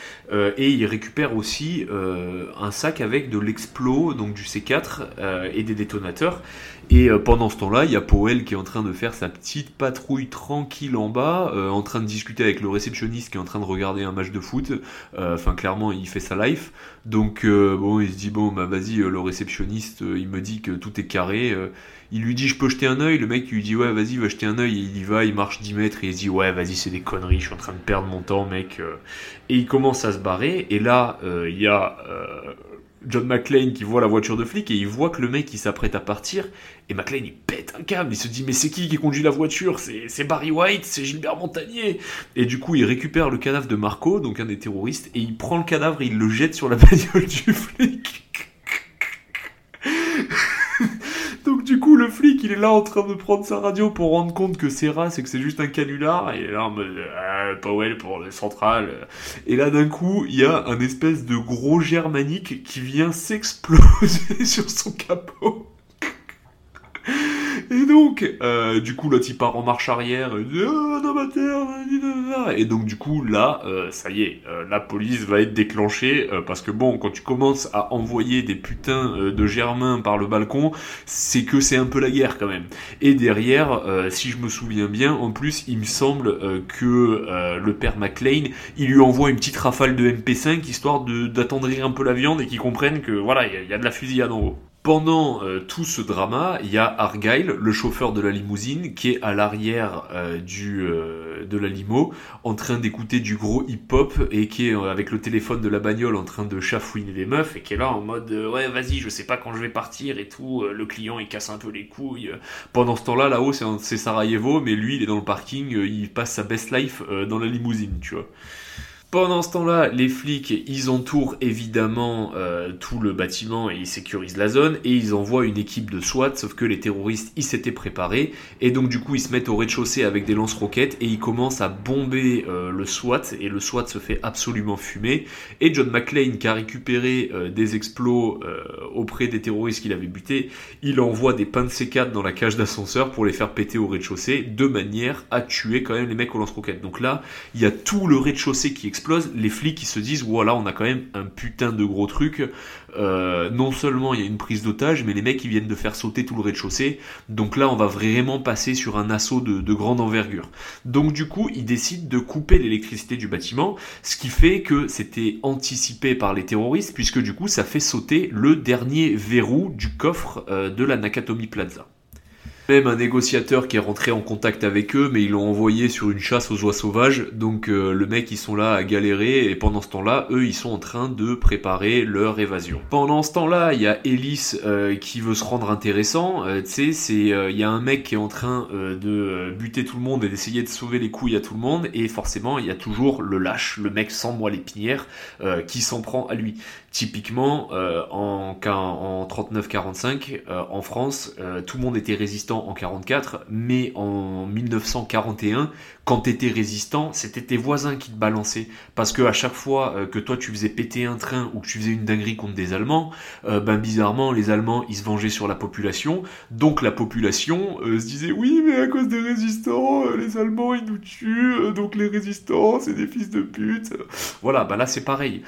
Et il récupère aussi un sac avec de l'explos donc du C4 et des détonateurs et pendant ce temps-là il y a Powell qui est en train de faire sa petite patrouille tranquille en bas en train de discuter avec le réceptionniste qui est en train de regarder un match de foot enfin clairement il fait sa life donc bon il se dit bon bah vas-y le réceptionniste il me dit que tout est carré. Euh, il lui dit je peux jeter un oeil, le mec lui dit ouais vas-y va jeter un oeil, il y va, il marche 10 mètres et il se dit ouais vas-y c'est des conneries, je suis en train de perdre mon temps mec. Euh. Et il commence à se barrer et là euh, il y a John McClane qui voit la voiture de flic et il voit que le mec il s'apprête à partir et McClane il pète un câble, il se dit mais c'est qui qui conduit la voiture? C'est Barry White, c'est Gilbert Montagnier. Et du coup il récupère le cadavre de Marco, donc un des terroristes, et il prend le cadavre et il le jette sur la bagnole du flic. Donc du coup, le flic, il est là en train de prendre sa radio pour rendre compte que c'est race et que c'est juste un canular. Et là en mode ah, Powell pour le central. Et là, d'un coup, il y a un espèce de gros germanique qui vient s'exploser sur son capot. Et donc, euh, du coup, l'autre il part en marche arrière, et, dit, oh, et donc du coup, là, euh, ça y est, euh, la police va être déclenchée, parce que bon, quand tu commences à envoyer des putains de germains par le balcon, c'est que c'est un peu la guerre quand même. Et derrière, si je me souviens bien, en plus, il me semble que le père McLean, il lui envoie une petite rafale de MP5, histoire d'attendrir un peu la viande et qu'ils comprennent que voilà, il y, a de la fusillade en haut. Pendant euh, tout ce drama, il y a Argyle, le chauffeur de la limousine, qui est à l'arrière euh, du euh, de la limo, en train d'écouter du gros hip-hop et qui est avec le téléphone de la bagnole en train de chafouiner les meufs et qui est là en mode ouais vas-y je sais pas quand je vais partir et tout. le client il casse un peu les couilles. Pendant ce temps-là là-haut c'est Sarajevo, mais lui il est dans le parking, il passe sa best life dans la limousine, tu vois. Pendant ce temps-là, les flics, ils entourent évidemment euh, tout le bâtiment et ils sécurisent la zone et ils envoient une équipe de SWAT, sauf que les terroristes, ils s'étaient préparés et donc du coup, ils se mettent au rez-de-chaussée avec des lance-roquettes et ils commencent à bomber euh, le SWAT et le SWAT se fait absolument fumer et John McClane, qui a récupéré euh, des explos auprès des terroristes qu'il avait butés, il envoie des pains de C4 dans la cage d'ascenseur pour les faire péter au rez-de-chaussée de manière à tuer quand même les mecs au lance-roquettes. Donc là, il y a tout le rez-de-chaussée qui les flics qui se disent voilà on a quand même un putain de gros truc. Euh, non seulement il y a une prise d'otage, mais les mecs ils viennent de faire sauter tout le rez-de-chaussée. Donc là on va vraiment passer sur un assaut de, de grande envergure. Donc du coup ils décident de couper l'électricité du bâtiment, ce qui fait que c'était anticipé par les terroristes, puisque du coup ça fait sauter le dernier verrou du coffre euh, de la Nakatomi Plaza même un négociateur qui est rentré en contact avec eux, mais ils l'ont envoyé sur une chasse aux oies sauvages. Donc euh, le mec, ils sont là à galérer, et pendant ce temps-là, eux, ils sont en train de préparer leur évasion. Pendant ce temps-là, il y a Ellis euh, qui veut se rendre intéressant. Euh, tu sais, c'est il y a un mec qui est en train de buter tout le monde et d'essayer de sauver les couilles à tout le monde, et forcément, il y a toujours le lâche, le mec sans moi l'épinière, qui s'en prend à lui. Typiquement, en, en 39-45, en France, tout le monde était résistant en 44, mais en 1941, quand t'étais résistant, c'était tes voisins qui te balançaient. Parce que à chaque fois euh, que toi tu faisais péter un train ou que tu faisais une dinguerie contre des Allemands, euh, ben bizarrement les Allemands ils se vengeaient sur la population. Donc la population euh, se disait oui mais à cause des résistants, les Allemands ils nous tuent, donc les résistants c'est des fils de pute. Voilà, ben là c'est pareil.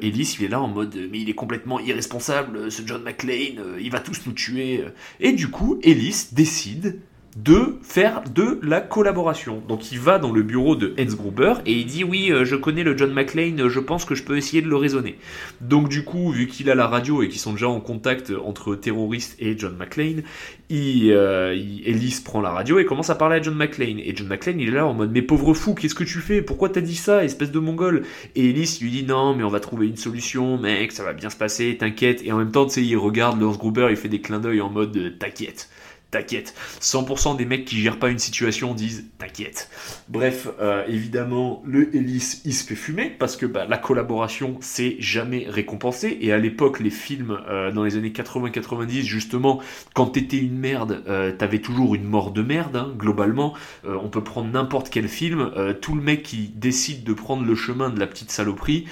Ellis il est là en mode mais il est complètement irresponsable, ce John McClane, il va tous nous tuer. Et du coup Ellis décide de faire de la collaboration. Donc il va dans le bureau de Hans Gruber et il dit oui, euh, je connais le John McClane, je pense que je peux essayer de le raisonner. Donc du coup, vu qu'il a la radio et qu'ils sont déjà en contact entre terroristes et John McClane, il, euh, prend la radio et commence à parler à John McClane. Et John McClane, il est là en mode mais pauvre fou, qu'est-ce que tu fais? Pourquoi t'as dit ça, espèce de mongol Et Ellis lui dit non, mais on va trouver une solution, mec, ça va bien se passer, t'inquiète. Et en même temps, tu sais, il regarde Lance Gruber, il fait des clins d'œil en mode t'inquiète t'inquiète. 100% des mecs qui gèrent pas une situation disent t'inquiète. Bref, euh, évidemment, le Ellis, il se fait fumer parce que bah, la collaboration, c'est jamais récompensé. Et à l'époque, les films, euh, dans les années 80-90, justement, quand t'étais une merde, euh, t'avais toujours une mort de merde, hein, globalement. on peut prendre n'importe quel film. tout le mec qui décide de prendre le chemin de la petite saloperie,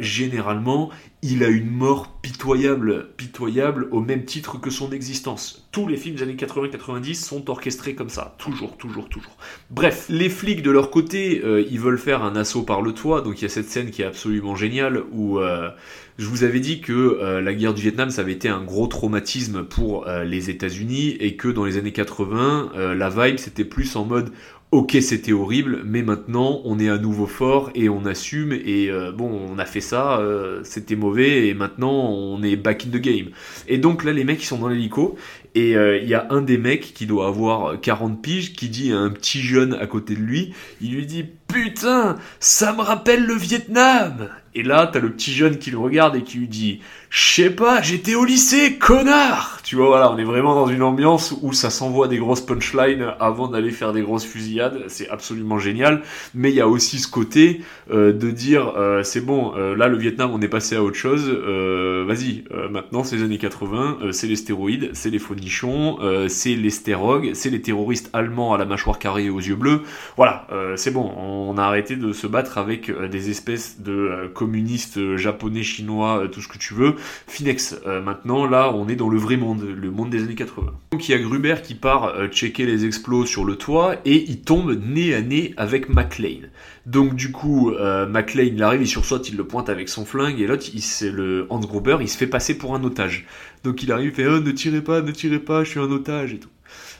généralement, il a une mort pitoyable, pitoyable au même titre que son existence. Tous les films des années 80-90 sont orchestrés comme ça, toujours, toujours, toujours. Bref, les flics de leur côté, euh, ils veulent faire un assaut par le toit, donc il y a cette scène qui est absolument géniale où euh, je vous avais dit que euh, la guerre du Vietnam, ça avait été un gros traumatisme pour les États-Unis et que dans les années 80, la vibe c'était plus en mode ok c'était horrible, mais maintenant on est à nouveau fort et on assume et euh, bon on a fait ça, euh, c'était mauvais et maintenant on est back in the game. Et donc là les mecs ils sont dans l'hélico et euh, il y a un des mecs qui doit avoir 40 piges qui dit à un petit jeune à côté de lui, il lui dit putain ça me rappelle le Vietnam et là, t'as le petit jeune qui le regarde et qui lui dit Je sais pas, j'étais au lycée, connard Tu vois, voilà, on est vraiment dans une ambiance où ça s'envoie des grosses punchlines avant d'aller faire des grosses fusillades. C'est absolument génial. Mais il y a aussi ce côté euh, de dire euh, C'est bon, euh, là, le Vietnam, on est passé à autre chose. Vas-y, maintenant, c'est les années 80, c'est les stéroïdes, c'est les faux-nichons, c'est les stérogues, c'est les terroristes allemands à la mâchoire carrée et aux yeux bleus. Voilà, c'est bon, on a arrêté de se battre avec des espèces de communiste euh, japonais, chinois, euh, tout ce que tu veux. Finex, euh, maintenant là on est dans le vrai monde, le monde des années 80. Donc il y a Gruber qui part checker les explos sur le toit et il tombe nez à nez avec McLean. Donc du coup, McLean il arrive, il sursaute, il le pointe avec son flingue et l'autre, c'est le Hans Gruber, il se fait passer pour un otage. Donc il arrive, il fait oh, ne tirez pas, ne tirez pas, je suis un otage et tout.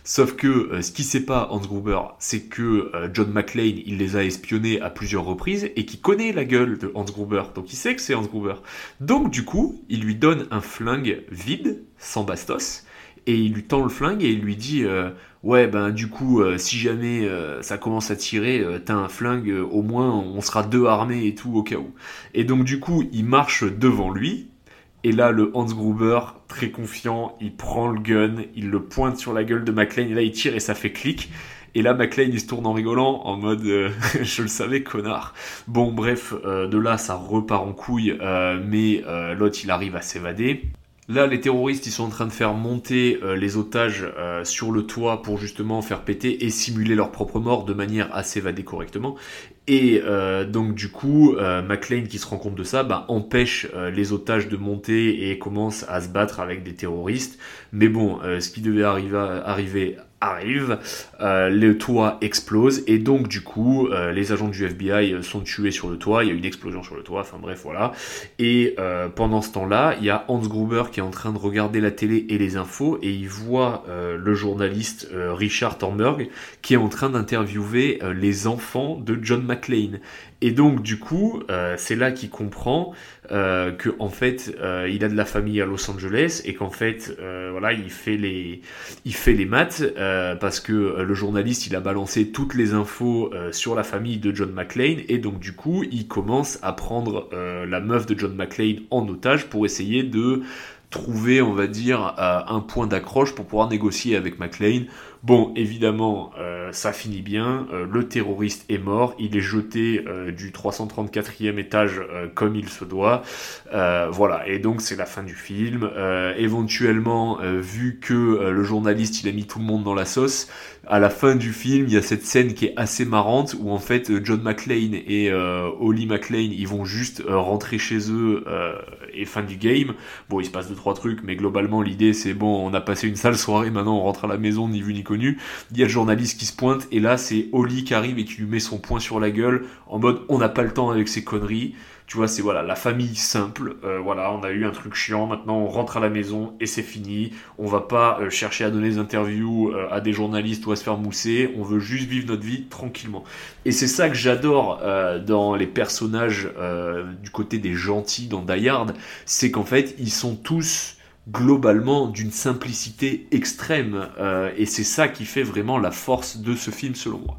Sauf que euh, ce qui sait pas Hans Gruber, c'est que euh, John McClane, il les a espionnés à plusieurs reprises et qu'il connaît la gueule de Hans Gruber. Donc il sait que c'est Hans Gruber. Donc du coup, il lui donne un flingue vide, sans bastos, et il lui tend le flingue et il lui dit euh, ouais ben du coup si jamais ça commence à tirer t'as un flingue au moins on sera deux armés et tout au cas où et donc du coup il marche devant lui et là, le Hans Gruber, très confiant, il prend le gun, il le pointe sur la gueule de McLean, et là, il tire et ça fait clic. Et là, McLean, il se tourne en rigolant, en mode euh, je le savais, connard. Bon, bref, euh, de là, ça repart en couille, euh, mais l'autre, il arrive à s'évader. Là, les terroristes, ils sont en train de faire monter les otages sur le toit pour justement faire péter et simuler leur propre mort de manière à s'évader correctement. Et euh, donc du coup, euh, McLean qui se rend compte de ça, bah, empêche euh, les otages de monter et commence à se battre avec des terroristes. Mais bon, ce qui devait arriver, arriver arrive, euh, le toit explose et donc du coup euh, les agents du FBI sont tués sur le toit, il y a une explosion sur le toit, enfin bref voilà. Et euh, pendant ce temps-là, il y a Hans Gruber qui est en train de regarder la télé et les infos et il voit le journaliste Richard Thornburg qui est en train d'interviewer les enfants de John McClane. Et donc du coup, c'est là qu'il comprend euh, que en fait euh, il a de la famille à Los Angeles et qu'en fait euh, voilà il fait les il fait les maths euh, parce que le journaliste il a balancé toutes les infos sur la famille de John McClane et donc du coup il commence à prendre la meuf de John McClane en otage pour essayer de trouver, on va dire, un point d'accroche pour pouvoir négocier avec McLean. Bon, évidemment, euh, ça finit bien. Euh, le terroriste est mort. Il est jeté euh, du 334e étage comme il se doit. voilà. Et donc, c'est la fin du film. éventuellement, vu que le journaliste, il a mis tout le monde dans la sauce, à la fin du film, il y a cette scène qui est assez marrante où en fait John McClane et Holly McClane, ils vont juste rentrer chez eux et fin du game. Bon, il se passe deux trois trucs, mais globalement l'idée c'est bon, on a passé une sale soirée, maintenant on rentre à la maison ni vu ni connu. Il y a le journaliste qui se pointe et là c'est Oli qui arrive et qui lui met son poing sur la gueule en mode on n'a pas le temps avec ces conneries. Tu vois, c'est voilà la famille simple. Euh, voilà, on a eu un truc chiant. Maintenant, on rentre à la maison et c'est fini. On va pas euh, chercher à donner des interviews euh, à des journalistes ou à se faire mousser. On veut juste vivre notre vie tranquillement. Et c'est ça que j'adore dans les personnages du côté des gentils dans Die c'est qu'en fait, ils sont tous globalement d'une simplicité extrême. Et c'est ça qui fait vraiment la force de ce film selon moi.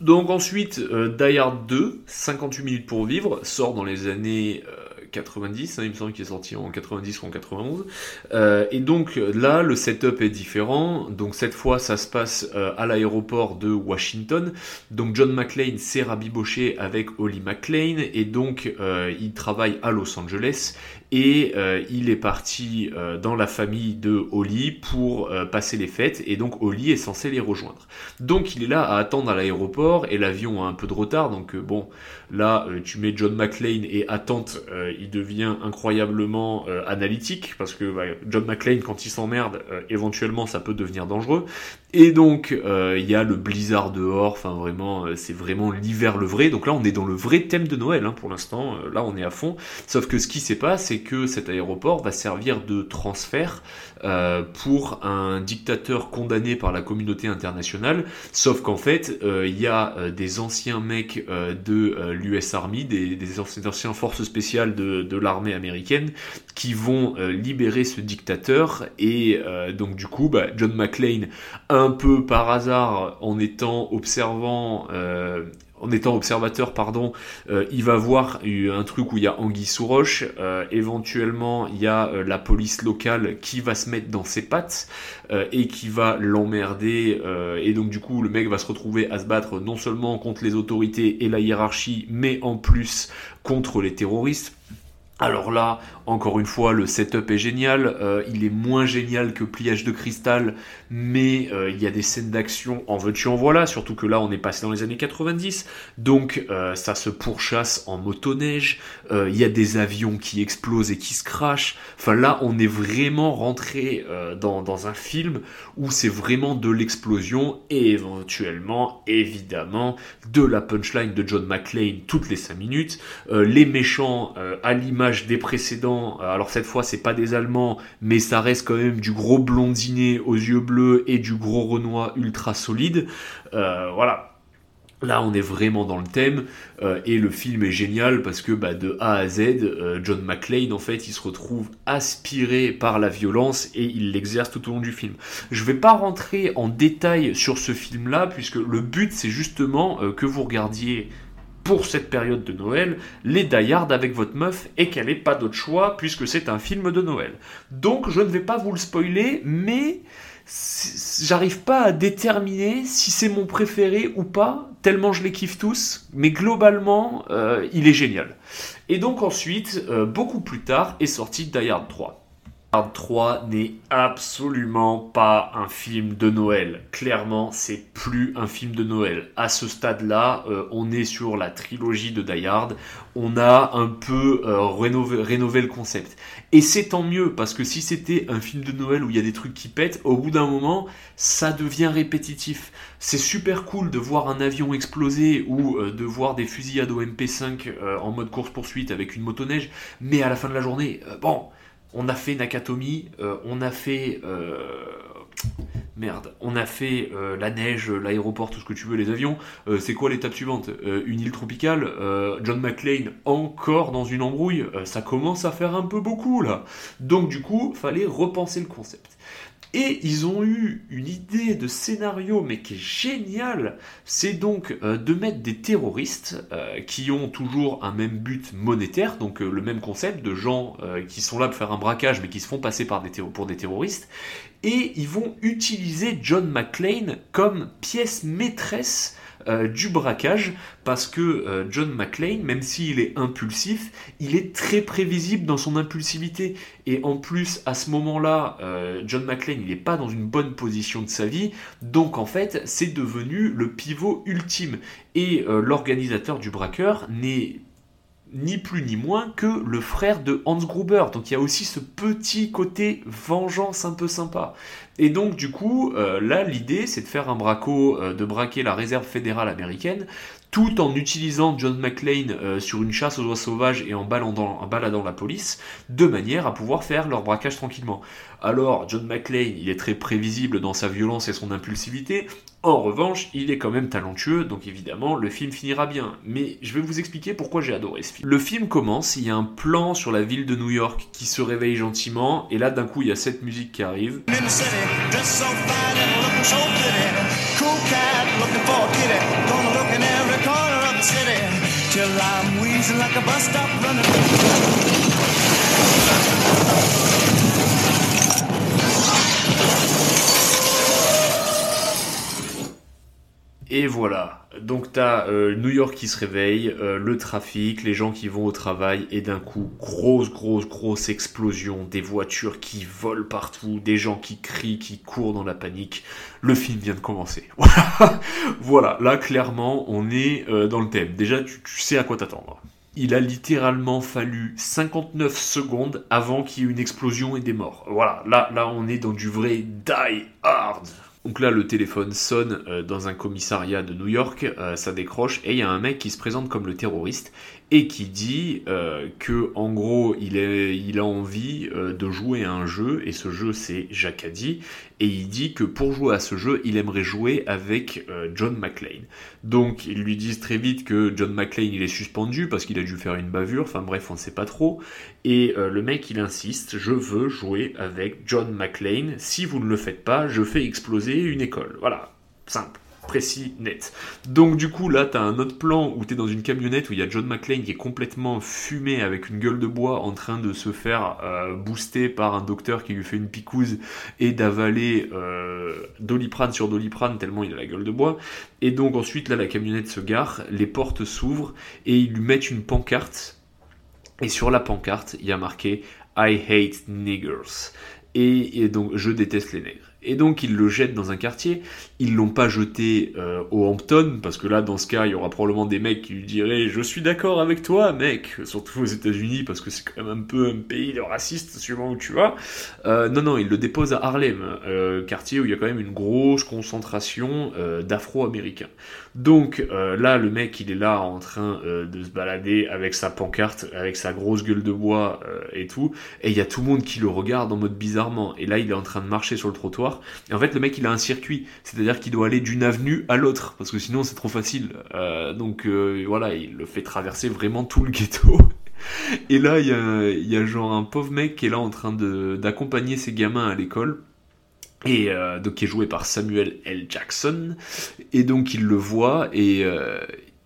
Donc ensuite, euh, Die Hard 2, 58 minutes pour vivre, sort dans les années 90, euh, hein, il me semble qu'il est sorti en 90 ou en 91. et donc là, le setup est différent. Donc cette fois, ça se passe à l'aéroport de Washington. Donc John McClane s'est rabiboché avec Holly McClane et donc il travaille à Los Angeles et euh, il est parti euh, dans la famille de Holly pour euh, passer les fêtes. Et donc Holly est censé les rejoindre. Donc il est là à attendre à l'aéroport et l'avion a un peu de retard. Donc bon là tu mets John McClane et attente il devient incroyablement analytique parce que bah, John McClane quand il s'emmerde éventuellement ça peut devenir dangereux et donc il y a le blizzard dehors enfin vraiment c'est vraiment l'hiver le vrai. Donc là on est dans le vrai thème de Noël hein, pour l'instant là on est à fond. Sauf que ce qui s'est passé c'est que cet aéroport va servir de transfert euh, pour un dictateur condamné par la communauté internationale, sauf qu'en fait, euh, il y a euh, des anciens mecs de l'US Army, des, des, anciens forces spéciales de, de l'armée américaine, qui vont libérer ce dictateur, et donc du coup, bah, John McClane, un peu par hasard, en étant observant en étant observateur, pardon, euh, il va voir un truc où il y a Anguille sous roche. Euh, éventuellement, il y a euh, la police locale qui va se mettre dans ses pattes et qui va l'emmerder. et donc, du coup, le mec va se retrouver à se battre non seulement contre les autorités et la hiérarchie, mais en plus contre les terroristes. Alors là, encore une fois, le setup est génial. il est moins génial que Pliage de Cristal, mais euh, il y a des scènes d'action en veux-tu en voilà, surtout que là on est passé dans les années 90, donc euh, ça se pourchasse en motoneige, euh, il y a des avions qui explosent et qui se crachent, enfin là on est vraiment rentré dans, dans, un film où c'est vraiment de l'explosion et éventuellement, évidemment, de la punchline de John McClane toutes les 5 minutes, les méchants à l'image des précédents. Alors cette fois, c'est pas des Allemands, mais ça reste quand même du gros blondinet aux yeux bleus et du gros Renoir ultra solide. Euh, voilà, Là, on est vraiment dans le thème euh, et le film est génial parce que bah, de A à Z, euh, John McClane en fait, il se retrouve aspiré par la violence et il l'exerce tout au long du film. Je vais pas rentrer en détail sur ce film-là puisque le but c'est justement euh, que vous regardiez pour cette période de Noël les Die avec votre meuf et qu'elle ait pas d'autre choix puisque c'est un film de Noël. Donc je ne vais pas vous le spoiler, mais j'arrive pas à déterminer si c'est mon préféré ou pas, tellement je les kiffe tous, mais globalement, euh, il est génial. Et donc ensuite, euh, beaucoup plus tard, est sorti Die Hard 3. Hard 3 n'est absolument pas un film de Noël. Clairement, c'est plus un film de Noël. À ce stade-là, euh, on est sur la trilogie de Die Hard. On a un peu euh, rénové, le concept. Et c'est tant mieux, parce que si c'était un film de Noël où il y a des trucs qui pètent, au bout d'un moment, ça devient répétitif. C'est super cool de voir un avion exploser ou euh, de voir des fusillades au MP5 en mode course-poursuite avec une motoneige, mais à la fin de la journée, bon on a fait Nakatomi, euh, on a fait. Euh, merde, on a fait euh, la neige, l'aéroport, tout ce que tu veux, les avions. c'est quoi l'étape suivante? Une île tropicale John McClane encore dans une embrouille Ça commence à faire un peu beaucoup là. Donc du coup, fallait repenser le concept. Et ils ont eu une idée de scénario, mais qui est géniale. C'est donc euh, de mettre des terroristes euh, qui ont toujours un même but monétaire, donc euh, le même concept de gens qui sont là pour faire un braquage, mais qui se font passer pour des terroristes. Et ils vont utiliser John McClane comme pièce maîtresse euh, du braquage parce que euh, John McClane, même s'il est impulsif, il est très prévisible dans son impulsivité. Et en plus, à ce moment-là, euh, John McClane, il n'est pas dans une bonne position de sa vie. Donc en fait, c'est devenu le pivot ultime. Et l'organisateur du braqueur n'est ni plus ni moins que le frère de Hans Gruber. Donc il y a aussi ce petit côté vengeance un peu sympa. Et donc du coup, euh, là l'idée c'est de faire un braco, euh, de braquer la réserve fédérale américaine, tout en utilisant John McClane euh, sur une chasse aux oies sauvages et en en baladant la police, de manière à pouvoir faire leur braquage tranquillement. Alors, John McClane, il est très prévisible dans sa violence et son impulsivité. En revanche, il est quand même talentueux, donc évidemment, le film finira bien. Mais je vais vous expliquer pourquoi j'ai adoré ce film. Le film commence, il y a un plan sur la ville de New York qui se réveille gentiment, et là, d'un coup, il y a cette musique qui arrive. Et voilà. Donc t'as euh, New York qui se réveille, euh, le trafic, les gens qui vont au travail, et d'un coup, grosse, grosse, grosse explosion, des voitures qui volent partout, des gens qui crient, qui courent dans la panique. Le film vient de commencer. voilà, là clairement, on est euh, dans le thème. Déjà, tu, tu sais à quoi t'attendre. Il a littéralement fallu 59 secondes avant qu'il y ait une explosion et des morts. Voilà, là, là on est dans du vrai die hard. Donc là, le téléphone sonne euh, dans un commissariat de New York, euh, ça décroche, et il y a un mec qui se présente comme le terroriste, et qui dit euh, que en gros il, il a envie de jouer à un jeu et ce jeu c'est Jacadi et il dit que pour jouer à ce jeu il aimerait jouer avec euh, John McClane. Donc ils lui disent très vite que John McClane il est suspendu parce qu'il a dû faire une bavure. Enfin bref on ne sait pas trop. Et le mec il insiste je veux jouer avec John McClane. Si vous ne le faites pas je fais exploser une école. Voilà. Simple précis, net. Donc du coup, là, t'as un autre plan où t'es dans une camionnette où il y a John McClane qui est complètement fumé avec une gueule de bois en train de se faire euh, booster par un docteur qui lui fait une picouse et d'avaler euh, doliprane sur doliprane tellement il a la gueule de bois. Et donc ensuite, là, la camionnette se gare, les portes s'ouvrent et ils lui mettent une pancarte. Et sur la pancarte, il y a marqué I hate niggers. et donc, je déteste les nègres. Et donc ils le jettent dans un quartier. Ils l'ont pas jeté euh, au Hampton parce que là dans ce cas il y aura probablement des mecs qui lui diraient je suis d'accord avec toi mec, surtout aux États-Unis parce que c'est quand même un peu un pays de racistes suivant où tu vas. Euh, non non ils le déposent à Harlem, euh, quartier où il y a quand même une grosse concentration d'Afro-Américains. Donc là le mec il est là en train de se balader avec sa pancarte, avec sa grosse gueule de bois et tout, et il y a tout le monde qui le regarde en mode bizarrement. Et là il est en train de marcher sur le trottoir. Et en fait le mec il a un circuit, c'est-à-dire qu'il doit aller d'une avenue à l'autre parce que sinon c'est trop facile. Euh, donc euh, voilà il le fait traverser vraiment tout le ghetto. Et là, il y a, genre un pauvre mec qui est là en train d'accompagner ses gamins à l'école. Et euh, donc qui est joué par Samuel L. Jackson. Et donc il le voit et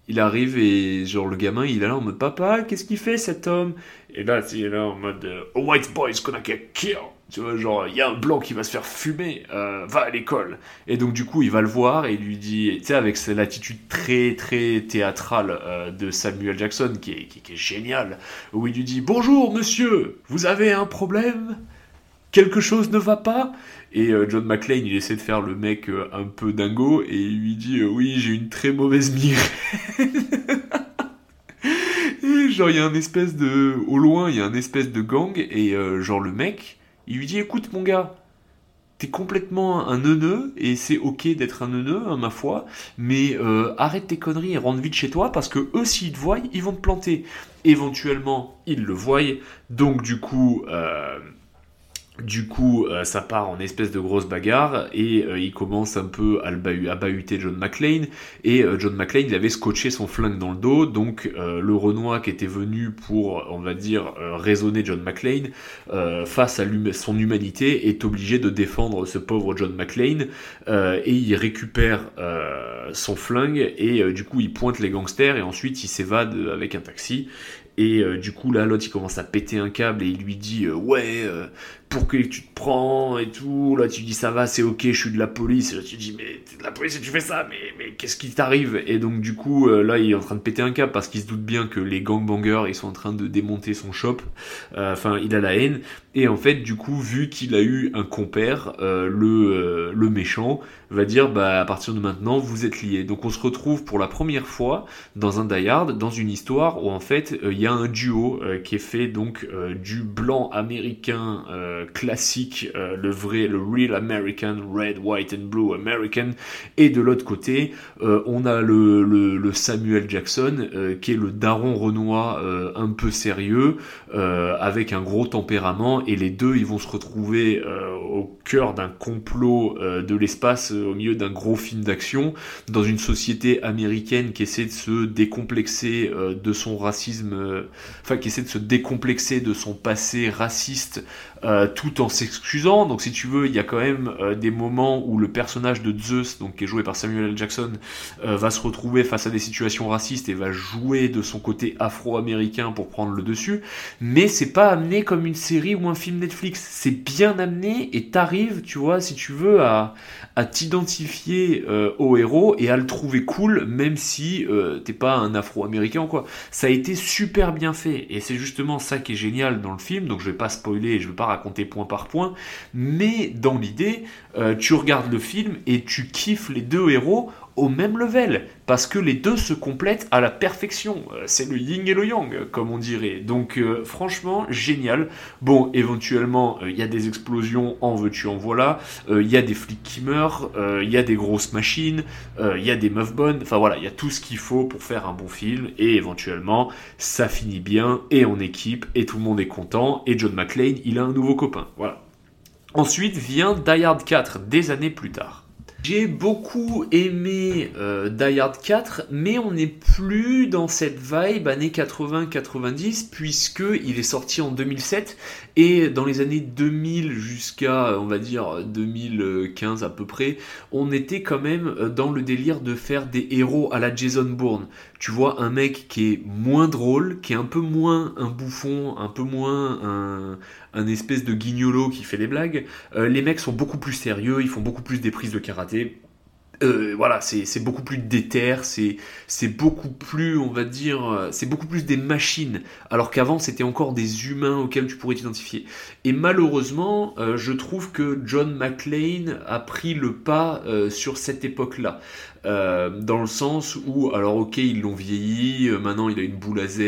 il arrive et genre le gamin il est là en mode papa qu'est-ce qu'il fait cet homme? Et là il est là en mode a white boy is gonna get killed. Tu vois genre il y a un blanc qui va se faire fumer. euh, va à l'école. Et donc du coup il va le voir et il lui dit tu sais avec cette attitude très très théâtrale euh, de Samuel Jackson qui est, qui, est géniale où il lui dit bonjour monsieur vous avez un problème? Quelque chose ne va pas? Et euh, John McClane, il essaie de faire le mec un peu dingo et il lui dit oui, j'ai une très mauvaise migraine. et genre il y a un espèce de au loin, il y a un espèce de gang et genre le mec, il lui dit écoute mon gars, t'es complètement un neuneu et c'est ok d'être un neuneu, hein, ma foi, mais euh, arrête tes conneries et rentre vite chez toi parce que eux s'ils te voient, ils vont te planter. Éventuellement, ils le voient, donc du coup. euh, du coup, euh, ça part en espèce de grosse bagarre et euh, il commence un peu à, le bahuter John McClane. Et euh, John McClane, il avait scotché son flingue dans le dos, donc euh, le Renoir qui était venu pour, on va dire, raisonner John McClane face à son humanité est obligé de défendre ce pauvre John McClane et il récupère son flingue et du coup il pointe les gangsters et ensuite il s'évade avec un taxi. Et du coup, là, l'autre, il commence à péter un câble et il lui dit Ouais, pour que tu te prends et tout. Là, tu dis Ça va, c'est ok, je suis de la police. Et là, tu dis Mais t'es de la police et tu fais ça, mais, mais qu'est-ce qui t'arrive? Et donc, du coup, euh, là, il est en train de péter un câble parce qu'il se doute bien que les gangbangers, ils sont en train de démonter son shop. Euh, Enfin, il a la haine. Et en fait, du coup, vu qu'il a eu un compère, euh, le, le méchant va dire Bah, à partir de maintenant, vous êtes liés. Donc, on se retrouve pour la première fois dans un Die Hard, dans une histoire où en fait il y a un duo qui est fait donc du blanc américain classique, euh, le vrai, le real American, red, white and blue American, et de l'autre côté euh, on a le, le, Samuel Jackson euh, qui est le daron renois un peu sérieux, avec un gros tempérament, et les deux ils vont se retrouver au cœur d'un complot de l'espace, au milieu d'un gros film d'action, dans une société américaine qui essaie de se décomplexer de son racisme, enfin qui essaie de se décomplexer de son passé raciste euh, tout en s'excusant. Donc si tu veux, il y a quand même euh, des moments où le personnage de Zeus, donc qui est joué par Samuel L. Jackson, euh, va se retrouver face à des situations racistes et va jouer de son côté afro-américain pour prendre le dessus. Mais c'est pas amené comme une série ou un film Netflix. C'est bien amené et t'arrives, tu vois, si tu veux, à, à t'identifier au héros et à le trouver cool, même si t'es pas un afro-américain quoi. Ça a été super bien fait et c'est justement ça qui est génial dans le film. Donc je vais pas spoiler, je vais pas raconter point par point, mais dans l'idée, euh, tu regardes le film et tu kiffes les deux héros au même level parce que les deux se complètent à la perfection. Euh, C'est le yin et le yang, comme on dirait. Donc euh, franchement, génial. Bon, éventuellement, euh, il y a des explosions, en veux-tu, en voilà. Il y a des flics qui meurent, il y a des grosses machines, il y a des meufs bonnes. Enfin voilà, il y a tout ce qu'il faut pour faire un bon film. Et éventuellement, ça finit bien et en équipe et tout le monde est content. Et John McClane, il a un nouveau copain. Voilà. Ensuite vient Die Hard 4, des années plus tard. J'ai beaucoup aimé euh, Die Hard 4, mais on n'est plus dans cette vibe années 80-90, puisque il est sorti en 2007, et dans les années 2000 jusqu'à, on va dire, 2015 à peu près, on était quand même dans le délire de faire des héros à la Jason Bourne. Tu vois, un mec qui est moins drôle, qui est un peu moins un bouffon, un peu moins un, un espèce de guignolo qui fait des blagues. Euh, les mecs sont beaucoup plus sérieux, ils font beaucoup plus des prises de karaté. Euh, voilà, c'est beaucoup plus déter, c'est beaucoup plus, on va dire, euh, c'est beaucoup plus des machines, alors qu'avant c'était encore des humains auxquels tu pourrais t'identifier. Et malheureusement, euh, je trouve que John McClane a pris le pas sur cette époque-là. dans le sens où, alors ok, ils l'ont vieilli, maintenant il a une boule à Z,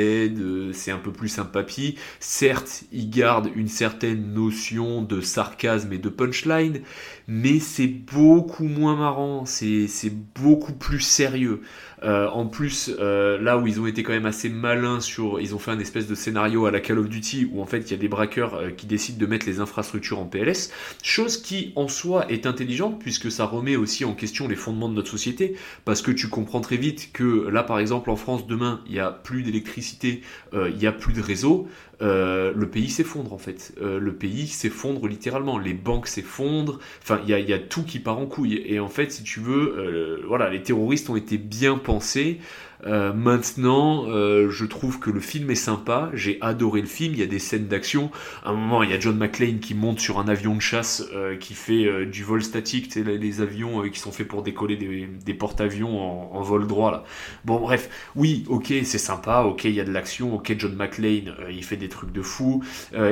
c'est un peu plus un papy. Certes, il garde une certaine notion de sarcasme et de punchline, mais c'est beaucoup moins marrant, c'est beaucoup plus sérieux. Euh, en plus, euh, là où ils ont été quand même assez malins sur, ils ont fait un espèce de scénario à la Call of Duty où en fait il y a des braqueurs euh, qui décident de mettre les infrastructures en PLS, chose qui en soi est intelligente puisque ça remet aussi en question les fondements de notre société, parce que tu comprends très vite que là par exemple en France demain il y a plus d'électricité, il y a plus de réseau, le pays s'effondre en fait. le pays s'effondre littéralement, les banques s'effondrent, enfin il y a, y a, tout qui part en couille. Et en fait, si tu veux, voilà, les terroristes ont été bien pensé. Euh, maintenant, euh, je trouve que le film est sympa. J'ai adoré le film. Il y a des scènes d'action. À un moment, il y a John McClane qui monte sur un avion de chasse euh, qui fait du vol statique. Tu sais, les avions qui sont faits pour décoller des, porte-avions en, vol droit. Là. Bon, bref. Oui, ok, c'est sympa. Ok, il y a de l'action. Ok, John McClane, il fait des trucs de fou.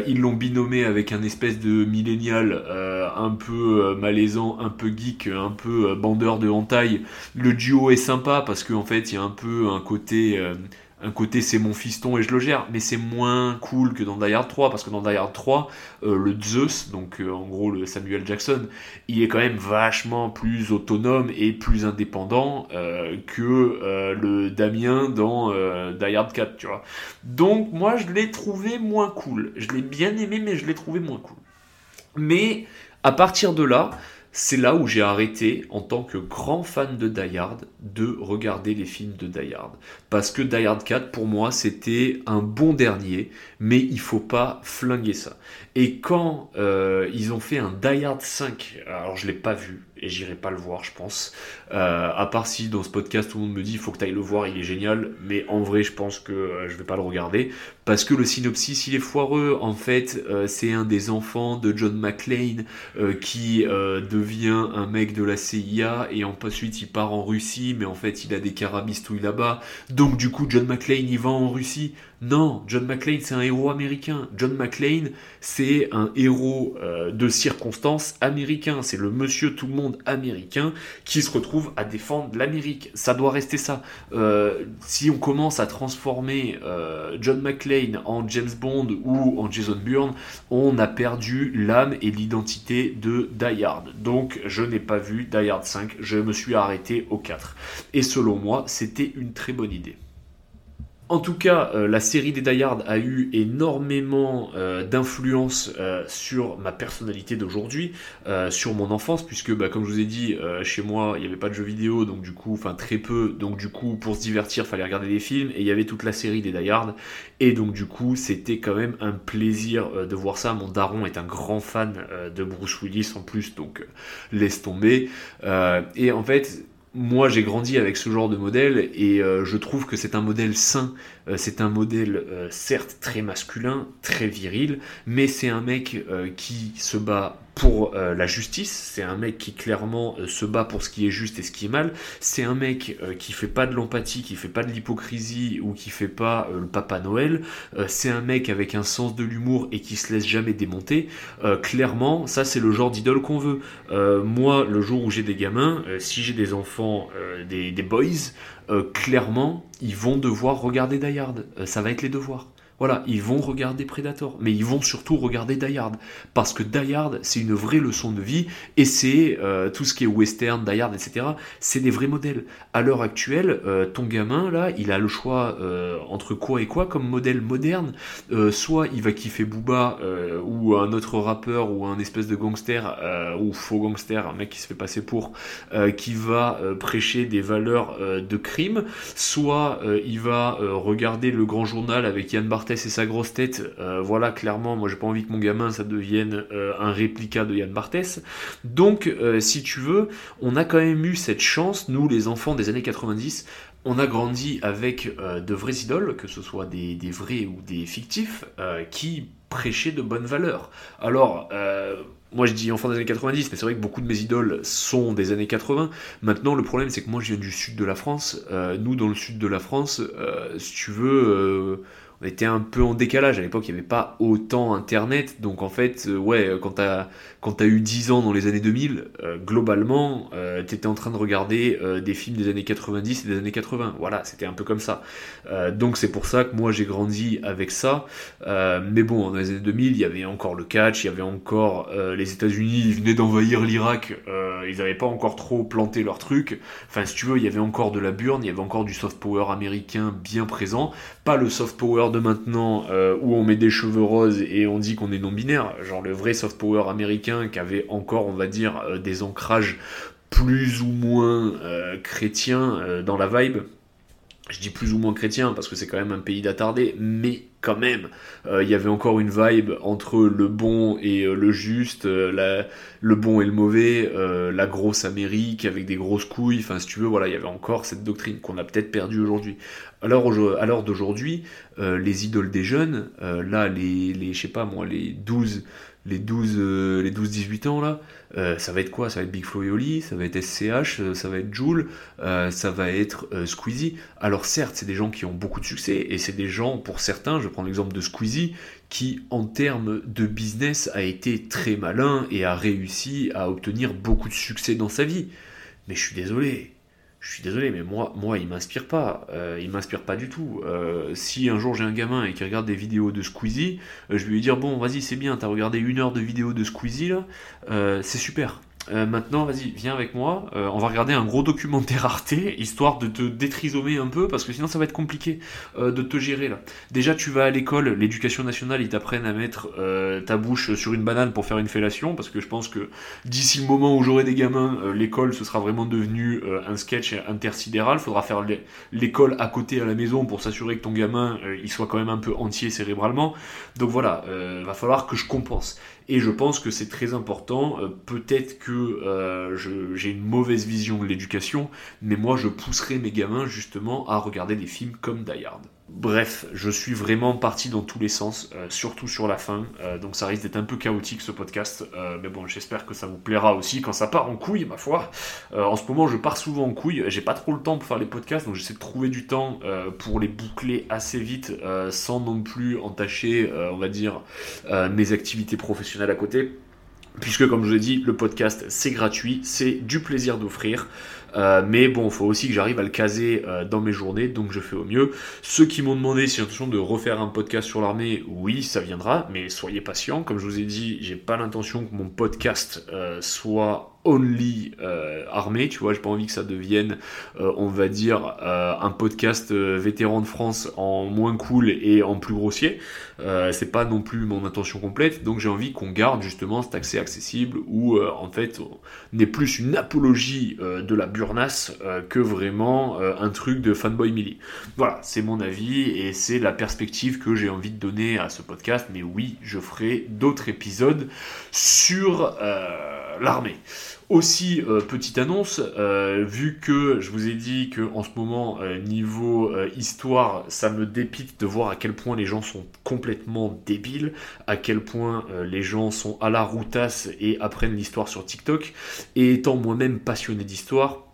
ils l'ont binommé avec un espèce de millénial un peu malaisant, un peu geek, un peu bandeur de hantaille. Le duo est sympa parce qu'en fait, il y a un peu un côté euh, un côté c'est mon fiston et je le gère, mais c'est moins cool que dans Die Hard 3, parce que dans Die Hard 3, euh, le Zeus, donc euh, en gros le Samuel Jackson, il est quand même vachement plus autonome et plus indépendant que le Damien dans Die Hard 4, tu vois. Donc moi je l'ai trouvé moins cool. Je l'ai bien aimé, mais je l'ai trouvé moins cool. Mais à partir de là, c'est là où j'ai arrêté, en tant que grand fan de Die Hard, de regarder les films de Die Hard. Parce que Die Hard 4, pour moi, c'était un bon dernier, mais il faut pas flinguer ça. Et quand euh, ils ont fait un Die Hard 5, alors je l'ai pas vu, et j'irai pas le voir, je pense. Euh, à part si dans ce podcast tout le monde me dit il faut que tu ailles le voir, il est génial, mais en vrai je pense que euh, je vais pas le regarder parce que le synopsis il est foireux. En fait, euh, c'est un des enfants de John McClane qui devient un mec de la CIA et ensuite il part en Russie, mais en fait il a des carabistouilles là-bas. Donc du coup John McClane il va en Russie. Non, John McClane c'est un héros américain. John McClane c'est un héros de circonstances américain. C'est le monsieur tout le monde américain qui se retrouve à défendre l'Amérique. Ça doit rester ça. Euh, si on commence à transformer euh, John McClane en James Bond ou en Jason Bourne, on a perdu l'âme et l'identité de Die Hard. Donc je n'ai pas vu Die Hard 5, je me suis arrêté au 4. Et selon moi, c'était une très bonne idée. En tout cas, euh, la série des Die a eu énormément euh, d'influence euh, sur ma personnalité d'aujourd'hui, sur mon enfance, puisque, bah, comme je vous ai dit, chez moi, il n'y avait pas de jeux vidéo, donc du coup, enfin très peu, donc du coup, pour se divertir, fallait regarder des films, et il y avait toute la série des Die et donc du coup, c'était quand même un plaisir de voir ça. Mon daron est un grand fan de Bruce Willis en plus, donc laisse tomber. et en fait, moi j'ai grandi avec ce genre de modèle et euh, je trouve que c'est un modèle sain, euh, c'est un modèle euh, certes très masculin, très viril, mais c'est un mec qui se bat pour euh, la justice, c'est un mec qui clairement euh, se bat pour ce qui est juste et ce qui est mal, c'est un mec euh, qui fait pas de l'empathie, qui fait pas de l'hypocrisie ou qui fait pas le papa Noël, c'est un mec avec un sens de l'humour et qui se laisse jamais démonter, clairement ça c'est le genre d'idole qu'on veut. moi le jour où j'ai des gamins, si j'ai des enfants, des, boys, clairement ils vont devoir regarder Die ça va être les devoirs. Voilà, ils vont regarder Predator, mais ils vont surtout regarder Die Hard, parce que Die Hard, c'est une vraie leçon de vie, et c'est euh, tout ce qui est western, Die Hard, etc., c'est des vrais modèles. À l'heure actuelle, euh, ton gamin, là, il a le choix euh, entre quoi et quoi comme modèle moderne, soit il va kiffer Booba, ou un autre rappeur, ou un espèce de gangster, ou faux gangster, un mec qui se fait passer pour, qui va prêcher des valeurs de crime, soit il va regarder le grand journal avec Yann Et sa grosse tête, euh, voilà, clairement, moi j'ai pas envie que mon gamin ça devienne euh, un réplica de Yann Barthès. Donc, euh, si tu veux, on a quand même eu cette chance, nous les enfants des années 90, on a grandi avec de vraies idoles, que ce soit des, vrais ou des fictifs, qui prêchaient de bonnes valeurs. Alors, moi je dis enfant des années 90, mais c'est vrai que beaucoup de mes idoles sont des années 80. Maintenant, le problème c'est que moi je viens du sud de la France. Nous, dans le sud de la France, si tu veux, était un peu en décalage. À l'époque, il n'y avait pas autant Internet. Donc en fait, euh, ouais, quand t'as quand eu 10 ans dans les années 2000, euh, globalement, euh, t'étais en train de regarder euh, des films des années 90 et des années 80. Voilà, c'était un peu comme ça. Euh, donc c'est pour ça que moi j'ai grandi avec ça. Euh, mais bon, dans les années 2000, il y avait encore le catch, il y avait encore euh, les États-Unis, ils venaient d'envahir l'Irak, euh, ils n'avaient pas encore trop planté leur truc. Enfin, si tu veux, il y avait encore de la burne, il y avait encore du soft power américain bien présent. Pas le soft power de maintenant euh, où on met des cheveux roses et on dit qu'on est non-binaire, genre le vrai soft power américain qui avait encore, on va dire, euh, des ancrages plus ou moins euh, chrétiens dans la vibe. Je dis plus ou moins chrétien parce que c'est quand même un pays d'attardés, mais quand même, euh, il y avait encore une vibe entre le bon et euh, le juste, euh, le bon et le mauvais, la grosse Amérique avec des grosses couilles, enfin si tu veux, voilà, il y avait encore cette doctrine qu'on a peut-être perdue aujourd'hui. Alors à l'heure d'aujourd'hui, les idoles des jeunes, là, les, les, je sais pas moi, les 12, les 12, euh, les 12-18 ans là, euh, ça va être quoi? Ça va être Big et Oli, ça va être SCH, euh, ça va être Joule, euh, ça va être euh, Squeezie. Alors certes, c'est des gens qui ont beaucoup de succès, et c'est des gens, pour certains, je prends l'exemple de Squeezie, qui en termes de business a été très malin et a réussi à obtenir beaucoup de succès dans sa vie. Mais je suis désolé, je suis désolé, mais moi, moi il m'inspire pas. Euh, il m'inspire pas du tout. Euh, si un jour j'ai un gamin et qui regarde des vidéos de Squeezie, euh, je vais lui dire bon, vas-y, c'est bien, t'as regardé une heure de vidéo de Squeezie là, c'est super. Euh, maintenant, vas-y, viens avec moi. euh, on va regarder un gros documentaire Arte, histoire de te détrisomer un peu, parce que sinon ça va être compliqué euh, de te gérer là. Déjà, tu vas à l'école, l'éducation nationale, ils t'apprennent à mettre ta bouche sur une banane pour faire une fellation, parce que je pense que d'ici le moment où j'aurai des gamins, l'école ce sera vraiment devenu un sketch intersidéral. Faudra faire l'é- l'école à côté à la maison pour s'assurer que ton gamin il soit quand même un peu entier cérébralement. Donc voilà, va falloir que je compense. Et je pense que c'est très important. Euh, Peut-être que euh, j'ai une mauvaise vision de l'éducation, mais moi je pousserai mes gamins justement à regarder des films comme Die Hard. Bref, je suis vraiment parti dans tous les sens, euh, surtout sur la fin, euh, donc ça risque d'être un peu chaotique ce podcast, euh, mais bon, j'espère que ça vous plaira aussi quand ça part en couille, ma foi. En ce moment, je pars souvent en couille, j'ai pas trop le temps pour faire les podcasts, donc j'essaie de trouver du temps pour les boucler assez vite, sans non plus entacher, on va dire, mes activités professionnelles à côté. Puisque, comme je vous ai dit, le podcast c'est gratuit, c'est du plaisir d'offrir. Euh, mais bon, il faut aussi que j'arrive à le caser euh, dans mes journées, donc je fais au mieux. Ceux qui m'ont demandé si j'ai l'intention de refaire un podcast sur l'armée, oui, ça viendra, mais soyez patients. Comme je vous ai dit, j'ai pas l'intention que mon podcast euh, soit only euh, armée, tu vois, j'ai pas envie que ça devienne, euh, on va dire, euh, un podcast euh, vétéran de France en moins cool et en plus grossier. C'est pas non plus mon intention complète, donc j'ai envie qu'on garde justement cet accès accessible où en fait on plus une apologie de la burnasse que vraiment un truc de fanboy milli. Voilà, c'est mon avis et c'est la perspective que j'ai envie de donner à ce podcast, mais oui, je ferai d'autres épisodes sur l'armée. Aussi, euh, petite annonce, euh, vu que je vous ai dit que en ce moment, euh, niveau histoire, ça me dépite de voir à quel point les gens sont complètement débiles, à quel point les gens sont à la routasse et apprennent l'histoire sur TikTok, et étant moi-même passionné d'histoire,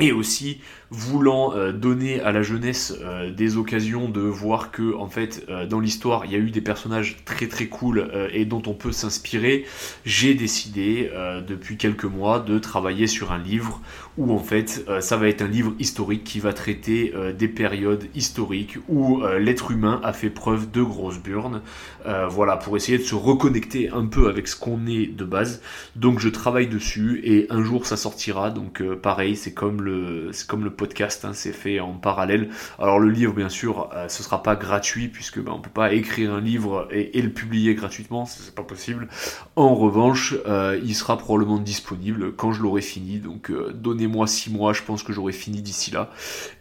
et aussi voulant euh, donner à la jeunesse euh, des occasions de voir que en fait euh, dans l'histoire il y a eu des personnages très très cool et dont on peut s'inspirer. J'ai décidé depuis quelques mois de travailler sur un livre où en fait ça va être un livre historique qui va traiter des périodes historiques où l'être humain a fait preuve de grosses burnes. Voilà pour essayer de se reconnecter un peu avec ce qu'on est de base. Donc je travaille dessus et un jour ça sortira. Donc pareil c'est comme le c'est comme le podcast hein, c'est fait en parallèle alors le livre bien sûr euh, ce sera pas gratuit puisque ben, on peut pas écrire un livre et, le publier gratuitement c'est pas possible en revanche euh, il sera probablement disponible quand je l'aurai fini donc euh, donnez-moi 6 mois je pense que j'aurai fini d'ici là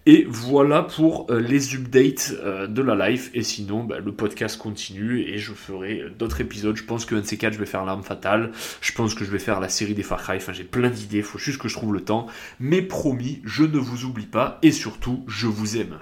et voilà pour euh, les updates de la life. Et sinon, bah, le podcast continue et je ferai d'autres épisodes. Je pense que un de ces quatre, je vais faire l'arme fatale. Je pense que je vais faire la série des Far Cry. Enfin, j'ai plein d'idées. Il faut juste que je trouve le temps. Mais promis, je ne vous oublie pas et surtout, je vous aime.